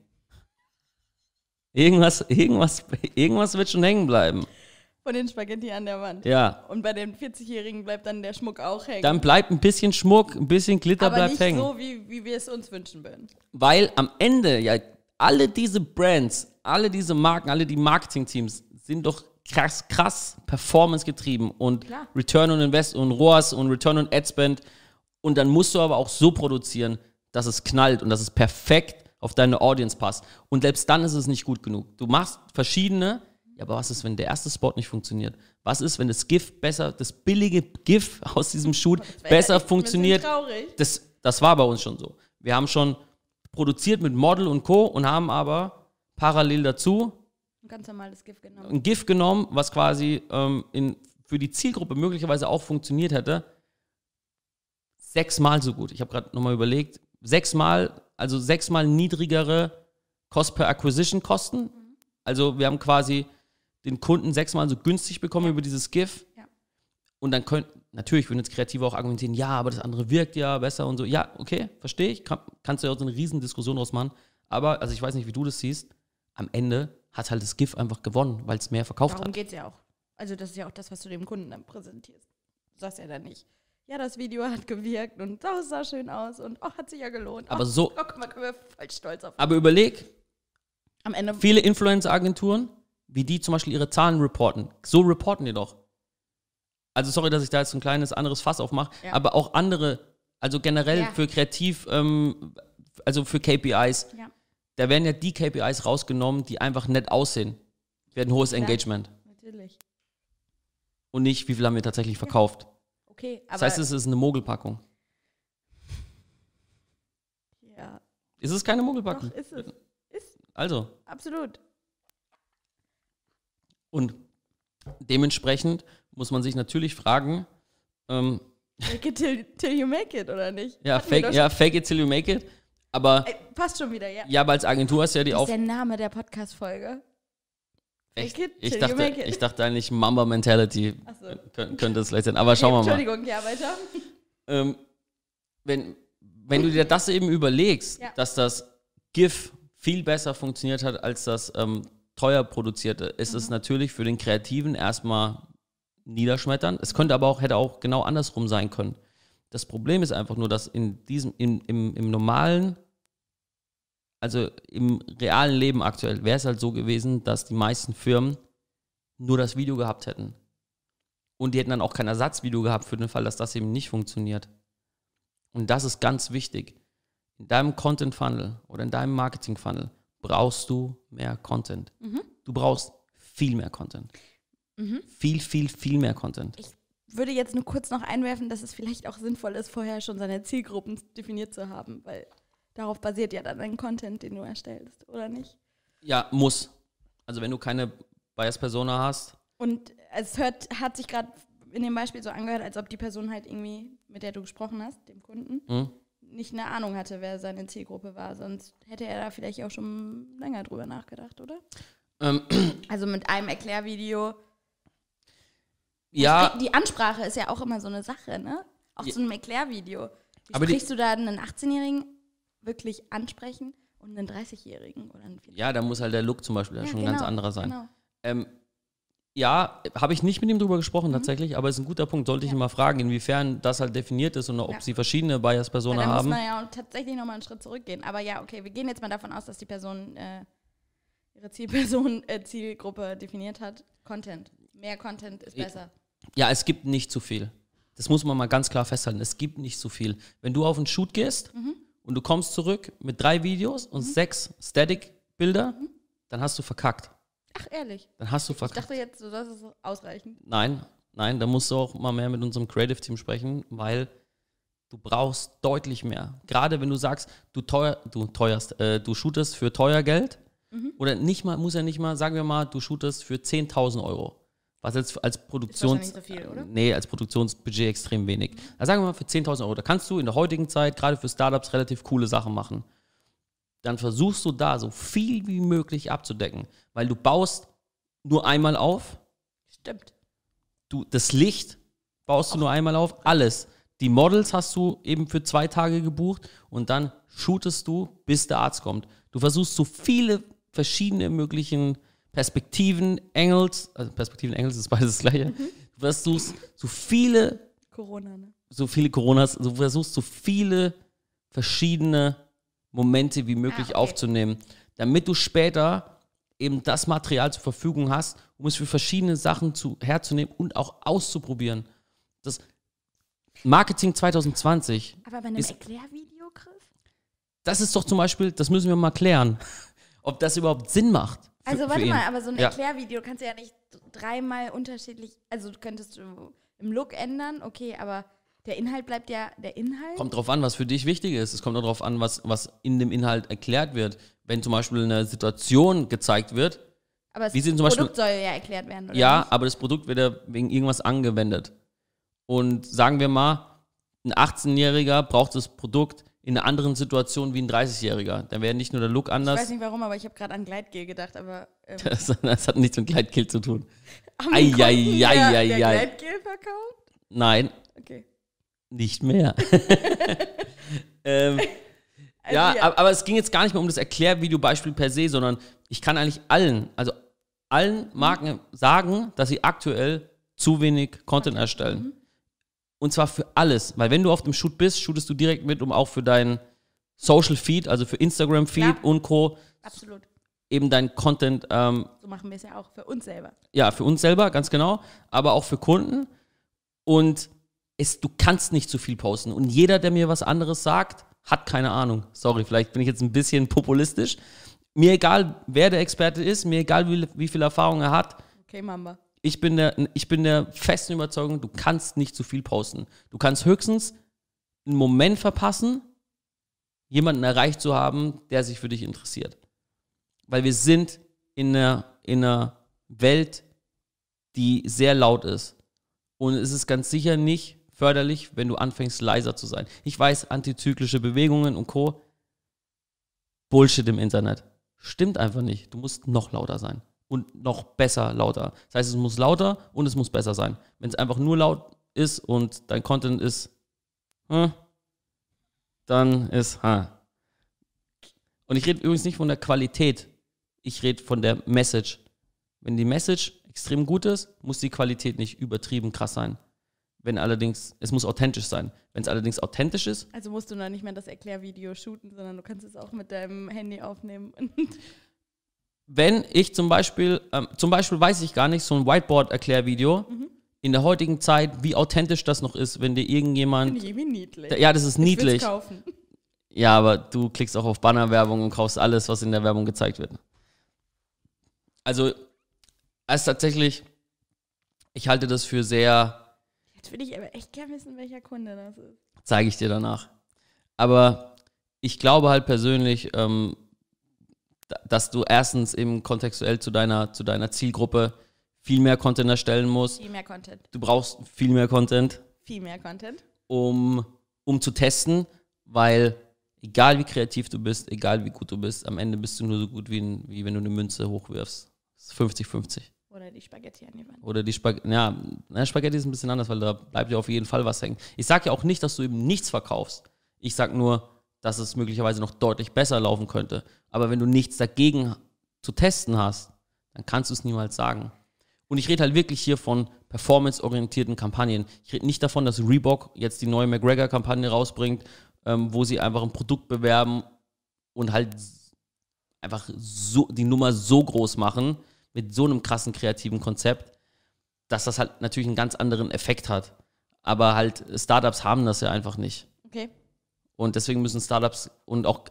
Irgendwas, irgendwas, irgendwas wird schon hängen bleiben. Von den Spaghetti an der Wand. Ja. Und bei den 40-Jährigen bleibt dann der Schmuck auch hängen. Dann bleibt ein bisschen Schmuck, ein bisschen Glitter aber bleibt nicht hängen. so, wie, wie wir es uns wünschen würden. Weil am Ende, ja, alle diese Brands, alle diese Marken, alle die Marketing-Teams sind doch krass, krass Performance getrieben und Klar. Return on Invest und ROAS und Return on Ad Spend. Und dann musst du aber auch so produzieren, dass es knallt und dass es perfekt auf deine Audience passt. Und selbst dann ist es nicht gut genug. Du machst verschiedene, Ja, aber was ist, wenn der erste Spot nicht funktioniert? Was ist, wenn das GIF besser, das billige GIF aus diesem Shoot besser funktioniert? Das, das war bei uns schon so. Wir haben schon produziert mit Model und Co. und haben aber parallel dazu Ein ganz normales Gift genommen. ein GIF genommen, was quasi ähm, in, für die Zielgruppe möglicherweise auch funktioniert hätte. Sechsmal so gut. Ich habe gerade nochmal überlegt. Sechsmal, also sechsmal niedrigere Cost per Acquisition Kosten. Also wir haben quasi den Kunden sechsmal so günstig bekommen über dieses GIF. Ja. Und dann können, natürlich würden jetzt Kreative auch argumentieren, ja, aber das andere wirkt ja besser und so. Ja, okay, verstehe ich. Kann, kannst du ja auch so eine riesen Diskussion draus machen. Aber, also ich weiß nicht, wie du das siehst, am Ende hat halt das GIF einfach gewonnen, weil es mehr verkauft Darum hat. geht es ja auch. Also das ist ja auch das, was du dem Kunden dann präsentierst. Du sagst ja dann nicht, ja, das Video hat gewirkt und das sah schön aus und oh, hat sich ja gelohnt. Aber oh, so- Oh, guck mal, können wir voll stolz auf. Aber überleg, Am Ende viele Influencer-Agenturen, wie die zum Beispiel ihre Zahlen reporten. So reporten die doch. Also sorry, dass ich da jetzt ein kleines anderes Fass aufmache, Ja. aber auch andere, also generell Ja. für kreativ, ähm, also für KPIs, Ja, da werden ja die KPIs rausgenommen, die einfach nett aussehen. Werden hohes Ja. Engagement. natürlich. Und nicht, wie viel haben wir tatsächlich verkauft. Okay, aber Das heißt, es ist eine Mogelpackung. ja, Ist es keine doch, Mogelpackung? ist es. Ist Also, absolut. Und dementsprechend muss man sich natürlich fragen, ähm, Fake it till, till you make it, oder nicht? ja, fake, ja, fake it till you make it. Aber Ey, passt schon wieder, ja. ja, aber als Agentur hast du ja die Das ist Auf. der Name der Podcast-Folge. Echt? Fake it Ich till you dachte, make it. ich dachte eigentlich Mamba Mentality so. kö- könnte es vielleicht sein. Aber schauen wir mal. Entschuldigung, ja, weiter. ähm, wenn, wenn du dir das eben überlegst, Ja. dass das GIF viel besser funktioniert hat als das ähm, teuer produzierte, ist Mhm. es natürlich für den Kreativen erstmal niederschmetternd. Es könnte aber auch, hätte auch genau andersrum sein können. Das Problem ist einfach nur, dass in diesem, in, im, im normalen, also im realen Leben aktuell, wäre es halt so gewesen, dass die meisten Firmen nur das Video gehabt hätten. Und die hätten dann auch kein Ersatzvideo gehabt für den Fall, dass das eben nicht funktioniert. Und das ist ganz wichtig. In deinem Content Funnel oder in deinem Marketing Funnel brauchst du mehr Content. Du brauchst viel mehr Content. Viel, viel, viel mehr Content. würde jetzt nur kurz noch einwerfen, dass es vielleicht auch sinnvoll ist, vorher schon seine Zielgruppen definiert zu haben, weil darauf basiert ja dann dein Content, den du erstellst, oder nicht? Ja, muss. Also wenn du keine Bias Persona hast, Und es hört, hat sich gerade in dem Beispiel so angehört, als ob die Person halt irgendwie, mit der du gesprochen hast, dem Kunden, hm? Nicht eine Ahnung hatte, wer seine Zielgruppe war. Sonst hätte er da vielleicht auch schon länger drüber nachgedacht, oder? ähm, Also mit einem Erklärvideo. ja, Die Ansprache ist ja auch immer so eine Sache, ne? Auch Ja. so einem Erklärvideo. Wie Aber sprichst du da einen 18-Jährigen wirklich ansprechen und einen 30-Jährigen oder einen 40 ja, da muss halt der Look zum Beispiel ja, schon ein ganz anderer sein. Genau. Ähm, ja, habe ich nicht mit ihm drüber gesprochen tatsächlich, aber ist ein guter Punkt. Sollte ich Mhm. Ja. ihn mal fragen, inwiefern das halt definiert ist und ob Ja. sie verschiedene Bias Weil Persona da muss haben. man ja tatsächlich nochmal einen Schritt zurückgehen. Aber ja, okay, wir gehen jetzt mal davon aus, dass die Person äh, ihre Zielperson, äh, Zielgruppe definiert hat. Content. Mehr Content ist besser. Ja, es gibt nicht zu viel. Das muss man mal ganz klar festhalten. Es gibt nicht zu viel. Wenn du auf einen Shoot gehst Mhm. und du kommst zurück mit drei Videos und sechs Static-Bilder, Mhm. dann hast du verkackt. Ach, ehrlich. Dann hast du Ich verkackt. dachte jetzt, so, das ist ausreichend. Nein, nein, da musst du auch mal mehr mit unserem Creative-Team sprechen, weil du brauchst deutlich mehr. Gerade wenn du sagst, du teuer, du teuerst, äh, du shootest für teuer Geld Mhm. oder nicht mal, muss ja nicht mal, sagen wir mal, du shootest für 10.000 Euro. Was jetzt als Produktions... so viel, oder? Nee, als Produktionsbudget extrem wenig. Also sagen wir mal für 10.000 Euro. Da kannst du in der heutigen Zeit, gerade für Startups, relativ coole Sachen machen. Dann versuchst du da so viel wie möglich abzudecken, weil du baust nur einmal auf, Stimmt. du, das Licht baust du nur einmal auf, alles. Die Models hast du eben für zwei Tage gebucht und dann shootest du, bis der Arzt kommt. Du versuchst so viele verschiedene möglichen Perspektiven, Angles, also Perspektiven, Angles ist beides das gleiche. Du versuchst so viele, Corona, ne? so viele Coronas, du versuchst so viele verschiedene Momente wie möglich Ah, okay. aufzunehmen, damit du später eben das Material zur Verfügung hast, um es für verschiedene Sachen zu, herzunehmen und auch auszuprobieren. Das Marketing 2020, Aber bei einem Ist- Erklärvideo, Chris? das ist doch zum Beispiel, das müssen wir mal klären, ob das überhaupt Sinn macht Also für warte ihn. mal, aber so ein Ja. Erklärvideo kannst du ja nicht dreimal unterschiedlich, also du könntest du im Look ändern, okay, aber der Inhalt bleibt ja der Inhalt. Kommt drauf an, was für dich wichtig ist. Es kommt auch drauf an, was, was in dem Inhalt erklärt wird. Wenn zum Beispiel eine Situation gezeigt wird, aber das zum Beispiel- Produkt soll ja erklärt werden, oder ja, nicht? aber das Produkt wird ja wegen irgendwas angewendet. Und sagen wir mal, ein 18-Jähriger braucht das Produkt in einer anderen Situation wie ein 30-Jähriger. Dann wäre nicht nur der Look Ich anders. weiß nicht warum, aber ich habe gerade an Gleitgel gedacht, aber ähm, Das, das hat nichts mit Gleitkill zu tun. haben Ei, die Kunden ei, der, ei, ei, der ei. Gleitgel verkauft? Nein, Okay. Nicht mehr. ähm, Also ja, ja. aber, aber es ging jetzt gar nicht mehr um das Erklärvideo-Beispiel per se, sondern ich kann eigentlich allen, also allen Marken sagen, dass sie aktuell zu wenig Content erstellen. Und zwar für alles. Weil wenn du auf dem Shoot bist, shootest du direkt mit, um auch für deinen Social Feed, also für Instagram Feed Klar. und Co. Absolut. eben dein Content, ähm, So machen wir es ja auch für uns selber. ja, für uns selber, ganz genau, aber auch für Kunden. Und es, du kannst nicht zu viel posten. Und jeder, der mir was anderes sagt, hat keine Ahnung. Sorry, vielleicht bin ich jetzt ein bisschen populistisch. Mir egal, wer der Experte ist, mir egal, wie, wie viel Erfahrung er hat. Okay, Mamba. Ich bin, der, ich bin der festen Überzeugung, du kannst nicht zu viel posten. Du kannst höchstens einen Moment verpassen, jemanden erreicht zu haben, der sich für dich interessiert. Weil wir sind in einer, in einer Welt, die sehr laut ist. Und es ist ganz sicher nicht förderlich, wenn du anfängst, leiser zu sein. Ich weiß, antizyklische Bewegungen und Co. Bullshit im Internet. Stimmt einfach nicht. Du musst noch lauter sein. Und noch besser lauter. Das heißt, es muss lauter und es muss besser sein. Wenn es einfach nur laut ist und dein Content ist, hm, dann ist, ha. Und ich rede übrigens nicht von der Qualität. Ich rede von der Message. Wenn die Message extrem gut ist, muss die Qualität nicht übertrieben krass sein. Wenn allerdings, es muss authentisch sein. Wenn es allerdings authentisch ist, Also musst du noch nicht mehr das Erklärvideo shooten, sondern du kannst es auch mit deinem Handy aufnehmen. Wenn ich zum Beispiel, ähm, zum Beispiel weiß ich gar nicht, so ein Whiteboard-Erklärvideo in der heutigen Zeit, wie authentisch das noch ist, wenn dir Finde irgendjemand, ich irgendwie niedlich. ja, das ist Ich niedlich. kaufen. Ja, aber du klickst auch auf Bannerwerbung und kaufst alles, was in der Werbung gezeigt wird. Also, es ist tatsächlich, ich halte das für sehr, Jetzt würde ich aber echt gerne wissen, welcher Kunde das ist. zeige ich dir danach. Aber ich glaube halt persönlich, ähm, da- dass du erstens eben kontextuell zu deiner, zu deiner Zielgruppe viel mehr Content erstellen musst. Viel mehr Content. Du brauchst viel mehr Content, Viel mehr Content. um, um zu testen, weil egal wie kreativ du bist, egal wie gut du bist, am Ende bist du nur so gut wie, wie wenn du eine Münze hochwirfst. Das ist 50-50. Die Spaghetti an die Wand. Oder die Spaghetti, ja, na, Spaghetti ist ein bisschen anders, weil da bleibt ja auf jeden Fall was hängen. Ich sage ja auch nicht, dass du eben nichts verkaufst. Ich sage nur, dass es möglicherweise noch deutlich besser laufen könnte. Aber wenn du nichts dagegen zu testen hast, dann kannst du es niemals sagen. Und ich rede halt wirklich hier von performance-orientierten Kampagnen. Ich rede nicht davon, dass Reebok jetzt die neue McGregor-Kampagne rausbringt, ähm, wo sie einfach ein Produkt bewerben und halt einfach so, die Nummer so groß machen, mit so einem krassen kreativen Konzept, dass das halt natürlich einen ganz anderen Effekt hat. Aber halt, Startups haben das ja einfach nicht. Okay. Und deswegen müssen Startups und auch,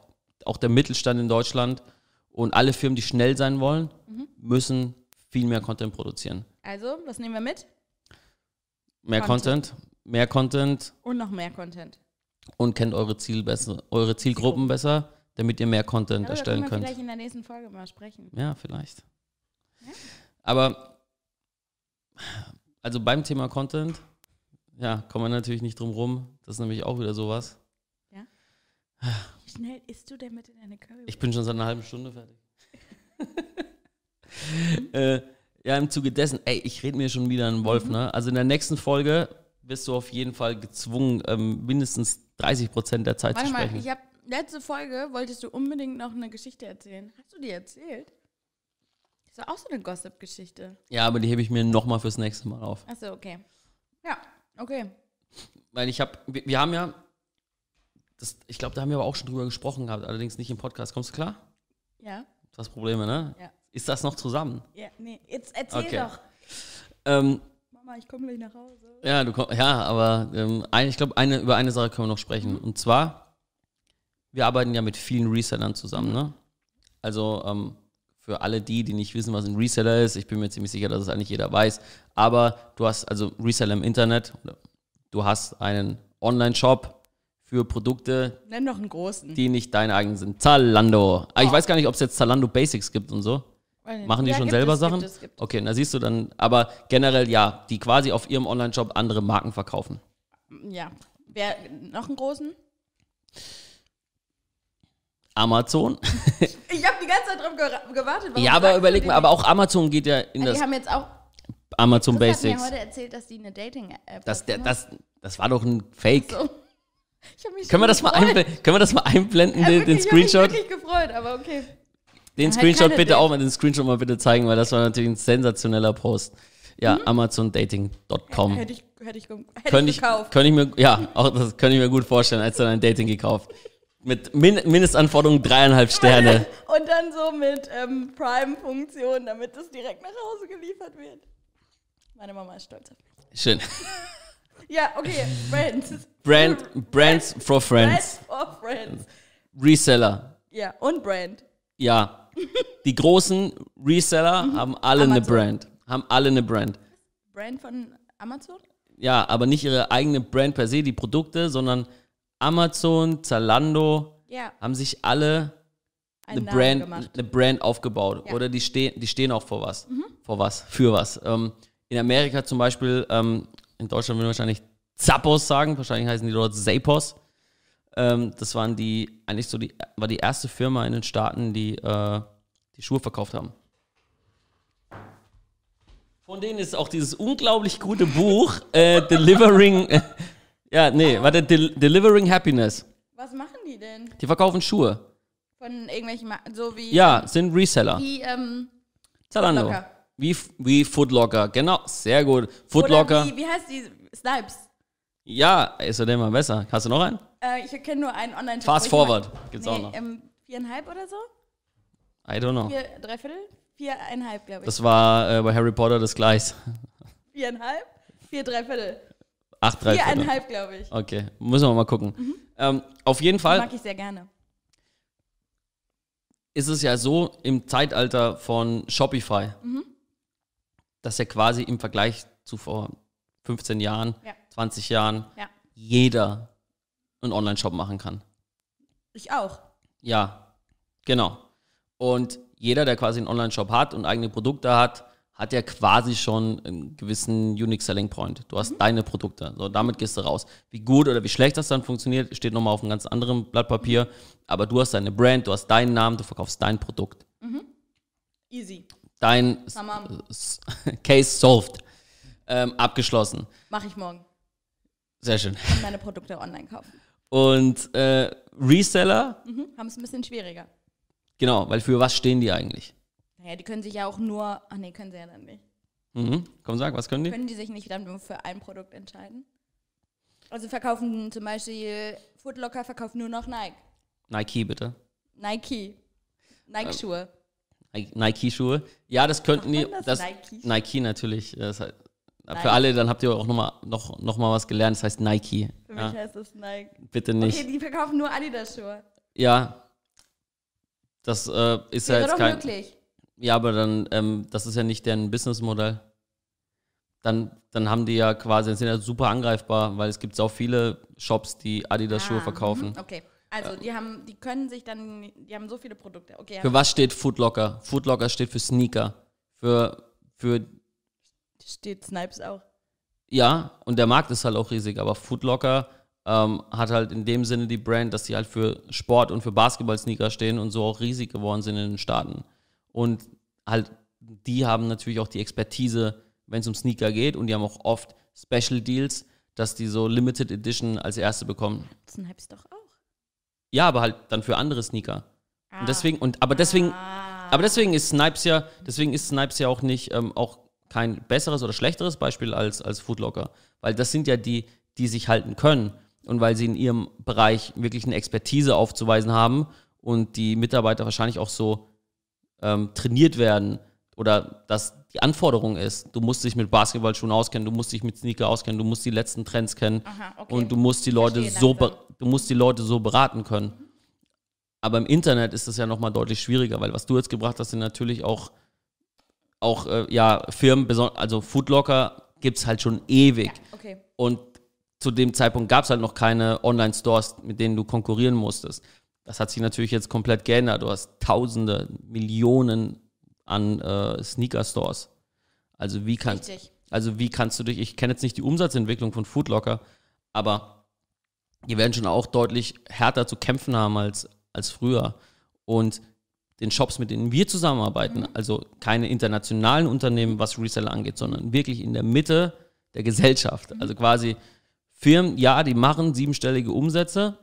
auch der Mittelstand in Deutschland und alle Firmen, die schnell sein wollen, müssen viel mehr Content produzieren. Also, was nehmen wir mit? Mehr Content, Content. mehr Content Und noch mehr Content. und kennt eure, Ziel besser, eure Zielgruppen besser, damit ihr mehr Content Darüber erstellen können wir könnt. vielleicht in der nächsten Folge mal sprechen. Ja, vielleicht. Aber also beim Thema Content, ja, kommen wir natürlich nicht drum rum. Das ist nämlich auch wieder sowas. Wie schnell isst du denn mit in deine Curry? Ich bin schon seit einer halben Stunde fertig. äh, ja, im Zuge dessen, ey, ich rede mir schon wieder einen Wolf, ne? Also in der nächsten Folge wirst du auf jeden Fall gezwungen, ähm, mindestens 30 Prozent der Zeit Warte zu mal, sprechen. ich habe letzte Folge wolltest du unbedingt noch eine Geschichte erzählen. Hast du die erzählt? Das war auch so eine Gossip-Geschichte. ja, aber die hebe ich mir nochmal fürs nächste Mal auf. Achso, okay. Ja, okay. Weil ich habe, wir, wir haben ja, das, ich glaube, da haben wir aber auch schon drüber gesprochen gehabt, allerdings nicht im Podcast. Kommst du klar? Ja, Du hast Probleme, ne? Ja. Ist das noch zusammen? ja, nee, jetzt erzähl Okay. doch. Ähm, Mama, ich komme gleich nach Hause. ja, du, komm- ja, aber ähm, ein, ich glaube, eine, über eine Sache können wir noch sprechen. Und zwar, wir arbeiten ja mit vielen Resellern zusammen, ne? Also ähm, für alle die, die nicht wissen, was ein Reseller ist, ich bin mir ziemlich sicher, dass es eigentlich jeder weiß, aber du hast also Reseller im Internet, du hast einen Online-Shop für Produkte, Nenn doch einen großen. die nicht deine eigenen sind. Zalando. Ah, Ich weiß gar nicht, ob es jetzt Zalando Basics gibt und so. Machen die Ja, schon selber es, Sachen? Gibt es, gibt es. Okay, da siehst du dann, aber generell ja, die quasi auf ihrem Online-Shop andere Marken verkaufen. Ja. Wer, noch einen großen? Amazon. Ich habe die ganze Zeit drauf gewartet. ja, aber du überleg mal, aber auch Amazon geht ja in Die das haben jetzt auch. Amazon Chris hat mir Basics. heute erzählt, dass die eine Dating-App Das, der, haben. das, das war doch ein Fake. So. Ich Können wir das mal, können wir das mal einblenden, Ja, den, den wirklich, ich hab mich Screenshot? wirklich gefreut, aber okay. Den halt Screenshot bitte Date. auch mal, den Screenshot mal bitte zeigen, weil das war natürlich ein sensationeller Post. Ja, amazondating.com. Hätte ich, hätte ich, hätte Könnte ich ich, gekauft. könnte ich mir, ja, auch das könnte ich mir gut vorstellen, als dann ein Dating gekauft. Mit Min Mindestanforderung dreieinhalb Sterne. Und dann so mit ähm, Prime-Funktion, damit es direkt nach Hause geliefert wird. Meine Mama ist stolz auf mich. Schön. Ja, okay, Friends. Brand, Brands for Friends. Friends for Friends. Reseller. Ja, und Brand. Ja. Die großen Reseller haben alle eine Mhm. Amazon. Brand. Haben alle eine Brand. Brand von Amazon? Ja, aber nicht ihre eigene Brand per se, die Produkte, sondern Amazon, Zalando Ja, haben sich alle eine Brand, gemacht. eine Brand aufgebaut. Ja. Mhm. Oder die stehen, die stehen auch vor was. Vor was, für was. Ähm, in Amerika zum Beispiel, ähm, in Deutschland würde man wahrscheinlich Zappos sagen, wahrscheinlich heißen die dort Zapos. Ähm, das waren die, eigentlich so die, war die erste Firma in den Staaten, die äh, die Schuhe verkauft haben. Von denen ist auch dieses unglaublich gute Buch, äh, Delivering, ja, nee, warte, Del Delivering Happiness. Was machen die denn? Die verkaufen Schuhe. Von irgendwelchen, Ma so wie, Ja, sind Reseller. wie ähm, Zalando. Footlocker. Wie, wie Footlocker, genau, sehr gut. Footlocker. Oder wie, wie heißt die? Snipes. Ja, ist ja immer besser. Hast du noch einen? Äh, ich kenne nur einen online Fast Forward gibt's auch noch. Ähm, viereinhalb oder so? I don't know. Vier, drei Viertel? Viereinhalb, glaube ich. Das war äh, bei Harry Potter das Gleis. Viereinhalb? Vier, drei Viertel. Acht, drei. Viereinhalb, glaube ich. Okay, müssen wir mal gucken. Ähm, auf jeden Fall Mag ich sehr gerne. ist es ja so im Zeitalter von Shopify, dass ja quasi im Vergleich zu vor 15 Jahren, Ja. 20 Jahren, Ja. jeder einen Online-Shop machen kann. Ich auch. Ja, genau. Und jeder, der quasi einen Online-Shop hat und eigene Produkte hat, hat ja quasi schon einen gewissen Unique Selling Point. Du hast deine Produkte. So, damit gehst du raus. Wie gut oder wie schlecht das dann funktioniert, steht nochmal auf einem ganz anderen Blatt Papier. Aber du hast deine Brand, du hast deinen Namen, du verkaufst dein Produkt. Easy. Dein Tamam. Case solved. Ähm, abgeschlossen. Mache ich morgen. Sehr schön. Und meine Produkte online kaufen. Und äh, Reseller, Mhm. Haben es ein bisschen schwieriger. genau, weil für was stehen die eigentlich? Naja, die können sich ja auch nur. Ach nee, können sie ja dann nicht. Mhm. Komm, sag, was können die? Können die sich nicht dann nur für ein Produkt entscheiden? Also verkaufen zum Beispiel Footlocker verkauft nur noch Nike. Nike, bitte. Nike. Nike-Schuhe. Nike-Schuhe. Ja, das könnten die. das? Das, Nike? Nike natürlich. Das heißt, Nike. Für alle, dann habt ihr auch noch mal, noch, noch mal was gelernt. Das heißt Nike. Für Ja, mich heißt es Nike. bitte nicht. Okay, die verkaufen nur Adidas-Schuhe. Ja. Das äh, ist ja jetzt doch kein. möglich. Ja, aber dann, ähm, das ist ja nicht deren Businessmodell. Dann, dann haben die ja quasi, sind ja super angreifbar, weil es gibt auch viele Shops, die Adidas-Schuhe Ah, verkaufen. mhm, Okay. Also die haben, die können sich dann, die haben so viele Produkte. Okay, Für was steht Footlocker? Footlocker steht für Sneaker. Für, für steht Snipes auch. Ja, und der Markt ist halt auch riesig, aber Footlocker ähm, hat halt in dem Sinne die Brand, dass sie halt für Sport und für Basketball-Sneaker stehen und so auch riesig geworden sind in den Staaten. Und halt, die haben natürlich auch die Expertise, wenn es um Sneaker geht und die haben auch oft Special Deals, dass die so Limited Edition als erste bekommen. Snipes doch auch. Ja, aber halt dann für andere Sneaker. Ah. Und deswegen, und aber deswegen, aber deswegen ist Snipes ja, deswegen ist Snipes ja auch nicht ähm, auch kein besseres oder schlechteres Beispiel als, als Footlocker. Weil das sind ja die, die sich halten können. Und weil sie in ihrem Bereich wirklich eine Expertise aufzuweisen haben und die Mitarbeiter wahrscheinlich auch so ähm, trainiert werden oder dass die Anforderung ist, du musst dich mit Basketballschuhen auskennen, du musst dich mit Sneaker auskennen, du musst die letzten Trends kennen Aha, okay. und du musst die Leute Verstehe so langsam. du musst die Leute so beraten können. Aber im Internet ist das ja nochmal deutlich schwieriger, weil was du jetzt gebracht hast, sind natürlich auch, auch äh, ja, Firmen, also Foodlocker gibt es halt schon ewig. Okay. Und zu dem Zeitpunkt gab es halt noch keine Online-Stores, mit denen du konkurrieren musstest. Das hat sich natürlich jetzt komplett geändert. Du hast Tausende, Millionen an äh, Sneaker-Stores. Also wie kannst, also wie kannst du dich, ich kenne jetzt nicht die Umsatzentwicklung von Foodlocker, aber die werden schon auch deutlich härter zu kämpfen haben als, als früher. Und den Shops, mit denen wir zusammenarbeiten, also keine internationalen Unternehmen, was Reseller angeht, sondern wirklich in der Mitte der Gesellschaft. Also quasi Firmen, ja, die machen siebenstellige Umsätze,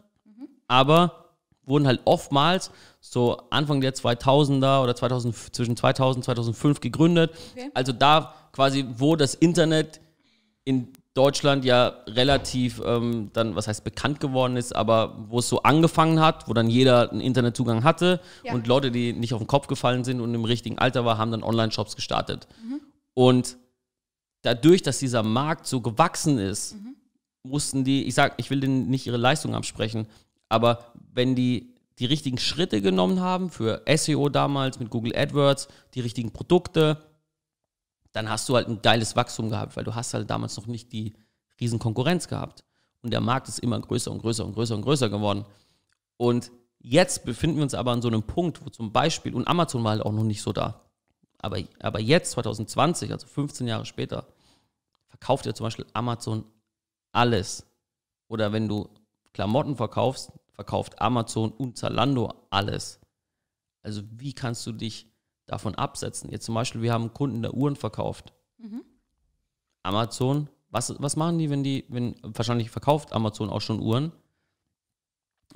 aber wurden halt oftmals so Anfang der 2000er oder 2000, zwischen 2000 und 2005 gegründet. Okay. Also da quasi, wo das Internet in Deutschland ja relativ ähm, dann, was heißt bekannt geworden ist, aber wo es so angefangen hat, wo dann jeder einen Internetzugang hatte Ja. und Leute, die nicht auf den Kopf gefallen sind und im richtigen Alter waren, haben dann Online-Shops gestartet. Und dadurch, dass dieser Markt so gewachsen ist, mussten die, ich sag, ich will denen nicht ihre Leistung absprechen, aber wenn die die richtigen Schritte genommen haben für SEO damals mit Google AdWords, die richtigen Produkte, dann hast du halt ein geiles Wachstum gehabt, weil du hast halt damals noch nicht die riesen Konkurrenz gehabt. Und der Markt ist immer größer und größer und größer und größer geworden. Und jetzt befinden wir uns aber an so einem Punkt, wo zum Beispiel, und Amazon war halt auch noch nicht so da, aber, aber jetzt, 2020, also 15 Jahre später, verkauft ja zum Beispiel Amazon alles. Oder wenn du Klamotten verkaufst, verkauft Amazon und Zalando alles. Also wie kannst du dich davon absetzen? Jetzt zum Beispiel, wir haben einen Kunden, der Uhren verkauft. Amazon, was, was machen die, wenn die, wenn, wahrscheinlich verkauft Amazon auch schon Uhren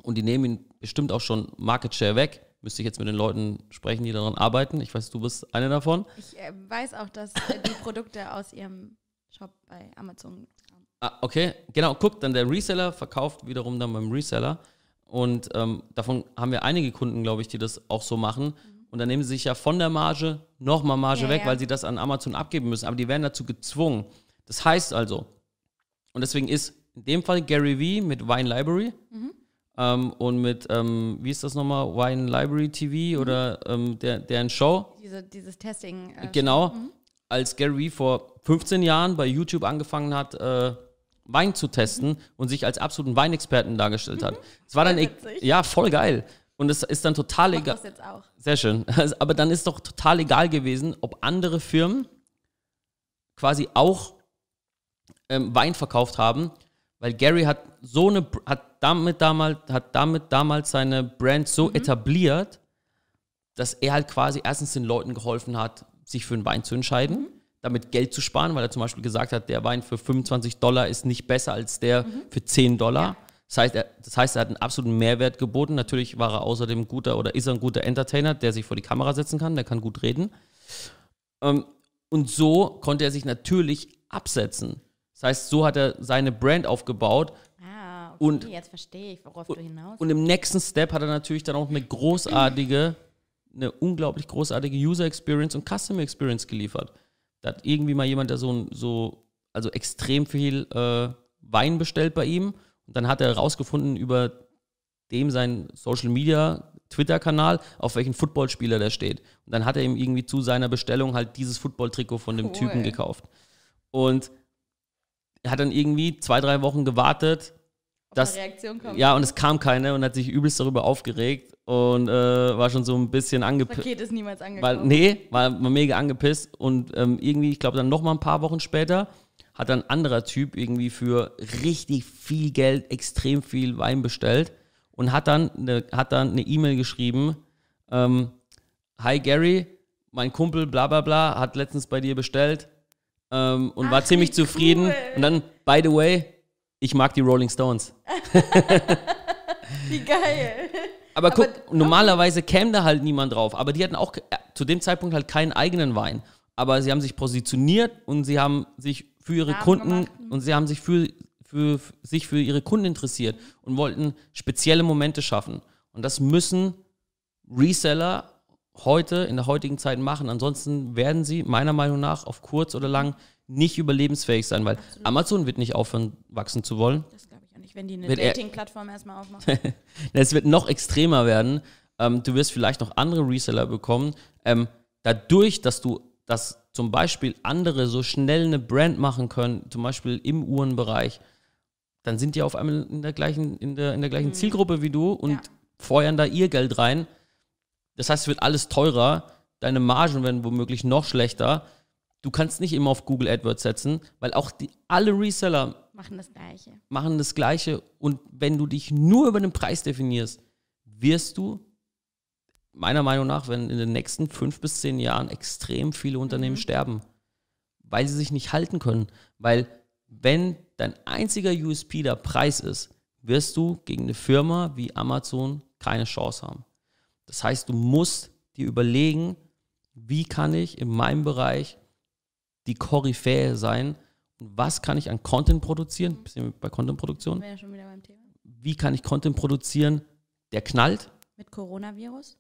und die nehmen ihn bestimmt auch schon Market Share weg. Müsste ich jetzt mit den Leuten sprechen, die daran arbeiten. Ich weiß, du bist eine davon. Ich äh, weiß auch, dass äh, die Produkte aus ihrem Shop bei Amazon kamen. Ah, okay, genau, guck, dann der Reseller verkauft wiederum dann beim Reseller. Und ähm, davon haben wir einige Kunden, glaube ich, die das auch so machen. Und dann nehmen sie sich ja von der Marge nochmal Marge Ja, weg, ja. weil sie das an Amazon abgeben müssen. Aber die werden dazu gezwungen. Das heißt also, und deswegen ist in dem Fall Gary Vee mit Wine Library ähm, und mit, ähm, wie ist das nochmal, Wine Library TV oder ähm, der, deren Show, Diese, dieses Testing. Äh, Genau. Als Gary Vee vor 15 Jahren bei YouTube angefangen hat, äh, Wein zu testen und sich als absoluten Weinexperten dargestellt hat. Es war dann, e- ja, voll geil. Und es ist dann total egal. das jetzt auch. Sehr schön. Aber dann ist doch total egal gewesen, ob andere Firmen quasi auch ähm, Wein verkauft haben, weil Gary hat so eine hat damit damals hat damit damals seine Brand so etabliert, dass er halt quasi erstens den Leuten geholfen hat, sich für einen Wein zu entscheiden, damit Geld zu sparen, weil er zum Beispiel gesagt hat, der Wein für 25 Dollar ist nicht besser als der für 10 Dollar. Das heißt, er, das heißt, er hat einen absoluten Mehrwert geboten. Natürlich war er außerdem guter oder ist er ein guter Entertainer, der sich vor die Kamera setzen kann, der kann gut reden. Ähm, und so konnte er sich natürlich absetzen. Das heißt, so hat er seine Brand aufgebaut Ah, okay, Und- jetzt verstehe ich, worauf du hinaus und im nächsten Step hat er natürlich dann auch eine großartige, eine unglaublich großartige User Experience und Customer Experience geliefert. Da hat irgendwie mal jemand, der so, so also extrem viel äh, Wein bestellt bei ihm und dann hat er herausgefunden über dem seinen Social Media Twitter-Kanal, auf welchen Footballspieler der steht. Und dann hat er ihm irgendwie zu seiner Bestellung halt dieses Football-Trikot von dem Cool. Typen gekauft. Und er hat dann irgendwie zwei, drei Wochen gewartet, dass, eine Reaktion kommt. ja, und es kam keine und hat sich übelst darüber aufgeregt und äh, war schon so ein bisschen angepisst. Paket ist niemals angekommen. Weil, nee, war war mega angepisst und ähm, irgendwie, ich glaube, dann noch mal ein paar Wochen später hat dann ein anderer Typ irgendwie für richtig viel Geld extrem viel Wein bestellt und hat dann eine, hat dann eine E-Mail geschrieben, ähm, Hi Gary, mein Kumpel bla bla bla hat letztens bei dir bestellt ähm, und war Ach, ziemlich wie zufrieden. cool. Und dann, by the way, ich mag die Rolling Stones. Wie geil. Aber guck, Aber- normalerweise käme da halt niemand drauf. Aber die hatten auch äh, zu dem Zeitpunkt halt keinen eigenen Wein. Aber sie haben sich positioniert und sie haben sich für ihre Namen Kunden gemacht. und sie haben sich für, für, für sich für ihre Kunden interessiert und wollten spezielle Momente schaffen. Und das müssen Reseller heute in der heutigen Zeit machen. Ansonsten werden sie meiner Meinung nach auf kurz oder lang nicht überlebensfähig sein, weil Amazon wird nicht aufhören, wachsen zu wollen. Das nicht. wenn die eine Dating-Plattform erstmal aufmachen. Es wird noch extremer werden. Ähm, du wirst vielleicht noch andere Reseller bekommen. Ähm, dadurch, dass du, dass zum Beispiel andere so schnell eine Brand machen können, zum Beispiel im Uhrenbereich, dann sind die auf einmal in der gleichen, in der, in der gleichen Zielgruppe wie du und Ja. feuern da ihr Geld rein. Das heißt, es wird alles teurer, deine Margen werden womöglich noch schlechter. Du kannst nicht immer auf Google AdWords setzen, weil auch die, alle Reseller Machen das Gleiche. machen das Gleiche. Und wenn du dich nur über den Preis definierst, wirst du meiner Meinung nach, wenn in den nächsten fünf bis zehn Jahren extrem viele Unternehmen sterben, weil sie sich nicht halten können. Weil wenn dein einziger USP der Preis ist, wirst du gegen eine Firma wie Amazon keine Chance haben. Das heißt, du musst dir überlegen, wie kann ich in meinem Bereich die Koryphäe sein. Und was kann ich an Content produzieren, bisschen bei Content-Produktion, ja schon wieder beim Thema. wie kann ich Content produzieren, der knallt, Mit Coronavirus?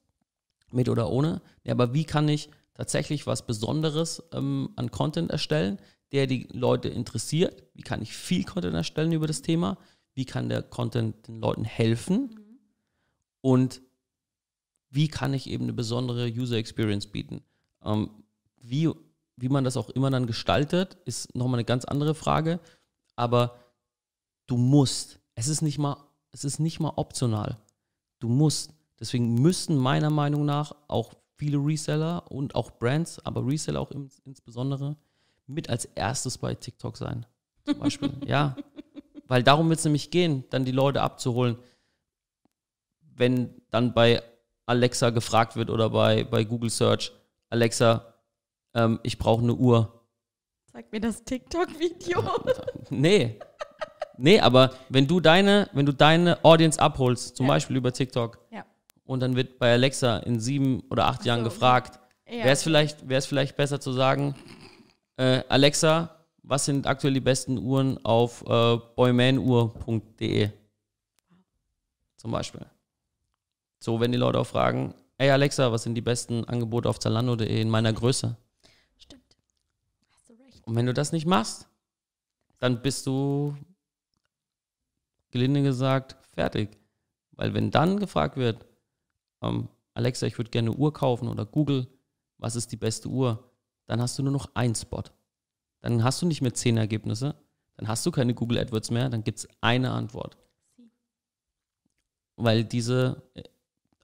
mit oder ohne, ja, aber wie kann ich tatsächlich was Besonderes ähm, an Content erstellen, der die Leute interessiert, wie kann ich viel Content erstellen über das Thema, wie kann der Content den Leuten helfen? Und wie kann ich eben eine besondere User Experience bieten. Ähm, wie, wie man das auch immer dann gestaltet, ist nochmal eine ganz andere Frage, aber du musst, es ist nicht mal, es ist nicht mal optional. Du musst. Deswegen müssen meiner Meinung nach auch viele Reseller und auch Brands, aber Reseller auch im, insbesondere, mit als erstes bei TikTok sein. Zum Beispiel. ja. Weil darum wird es nämlich gehen, dann die Leute abzuholen. Wenn dann bei Alexa gefragt wird oder bei, bei Google Search, Alexa, ähm, ich brauche eine Uhr. Zeig mir das TikTok-Video. Nee. Nee, aber wenn du deine, wenn du deine Audience abholst, zum Ja. Beispiel über TikTok, ja. und dann wird bei Alexa in sieben oder acht Jahren so. gefragt, Ja. wäre es vielleicht, wär's vielleicht besser zu sagen, äh, Alexa, was sind aktuell die besten Uhren auf äh, boymanuhr.de? Zum Beispiel. So, wenn die Leute auch fragen, ey Alexa, was sind die besten Angebote auf Zalando.de in meiner Größe? Stimmt. Hast du recht. Und wenn du das nicht machst, dann bist du, gelinde gesagt, fertig. Weil wenn dann gefragt wird, ähm, Alexa, ich würde gerne eine Uhr kaufen oder Google, was ist die beste Uhr, dann hast du nur noch einen Spot. Dann hast du nicht mehr zehn Ergebnisse, dann hast du keine Google AdWords mehr, dann gibt es eine Antwort. Weil diese, äh,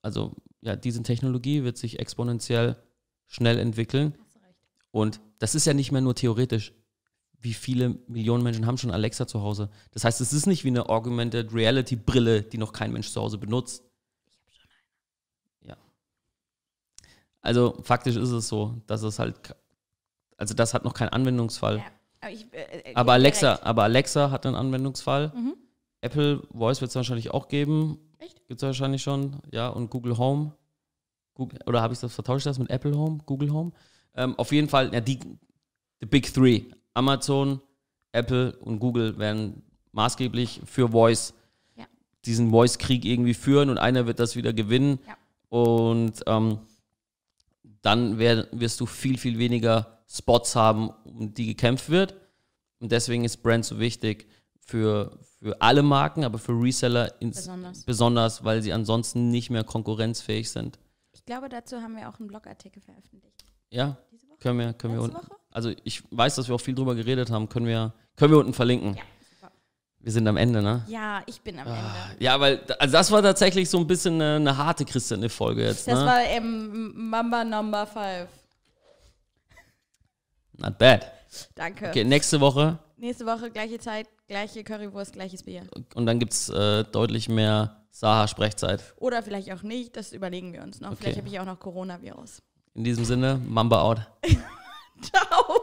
also ja, diese Technologie wird sich exponentiell schnell entwickeln. Und das ist ja nicht mehr nur theoretisch. Wie viele Millionen Menschen haben schon Alexa zu Hause? Das heißt, es ist nicht wie eine Augmented Reality Brille, die noch kein Mensch zu Hause benutzt. Ja. Also faktisch ist es so, dass es halt, also das hat noch keinen Anwendungsfall. Ja. Aber, ich, äh, äh, Aber Alexa, recht. aber Alexa hat einen Anwendungsfall. Mhm. Apple Voice wird es wahrscheinlich auch geben. Echt? Gibt es wahrscheinlich schon. Ja, und Google Home. Google, oder habe ich das vertauscht das mit Apple Home, Google Home? Ähm, auf jeden Fall, ja, die the Big Three. Amazon, Apple und Google werden maßgeblich für Voice Ja. diesen Voice-Krieg irgendwie führen und einer wird das wieder gewinnen. Ja. Und ähm, dann wer, wirst du viel, viel weniger Spots haben, um die gekämpft wird. Und deswegen ist Brand so wichtig für, für alle Marken, aber für Reseller Besonders. besonders, weil sie ansonsten nicht mehr konkurrenzfähig sind. Ich glaube, dazu haben wir auch einen Blogartikel veröffentlicht. Ja, Diese Woche? können wir, können wir unten. Woche? Also ich weiß, dass wir auch viel drüber geredet haben, können wir, können wir unten verlinken. Ja, super. Wir sind am Ende, ne? Ja, ich bin am Ende. Ja, weil also das war tatsächlich so ein bisschen eine, eine harte Christian-Folge jetzt. Das ne? war ähm, Mamba Number 5. Not bad. Danke. Okay, nächste Woche Nächste Woche gleiche Zeit, gleiche Currywurst, gleiches Bier. und dann gibt es äh, deutlich mehr Saha-Sprechzeit. Oder vielleicht auch nicht, das überlegen wir uns noch. Okay. Vielleicht habe ich auch noch Coronavirus. In diesem Sinne, Mamba out. Ciao.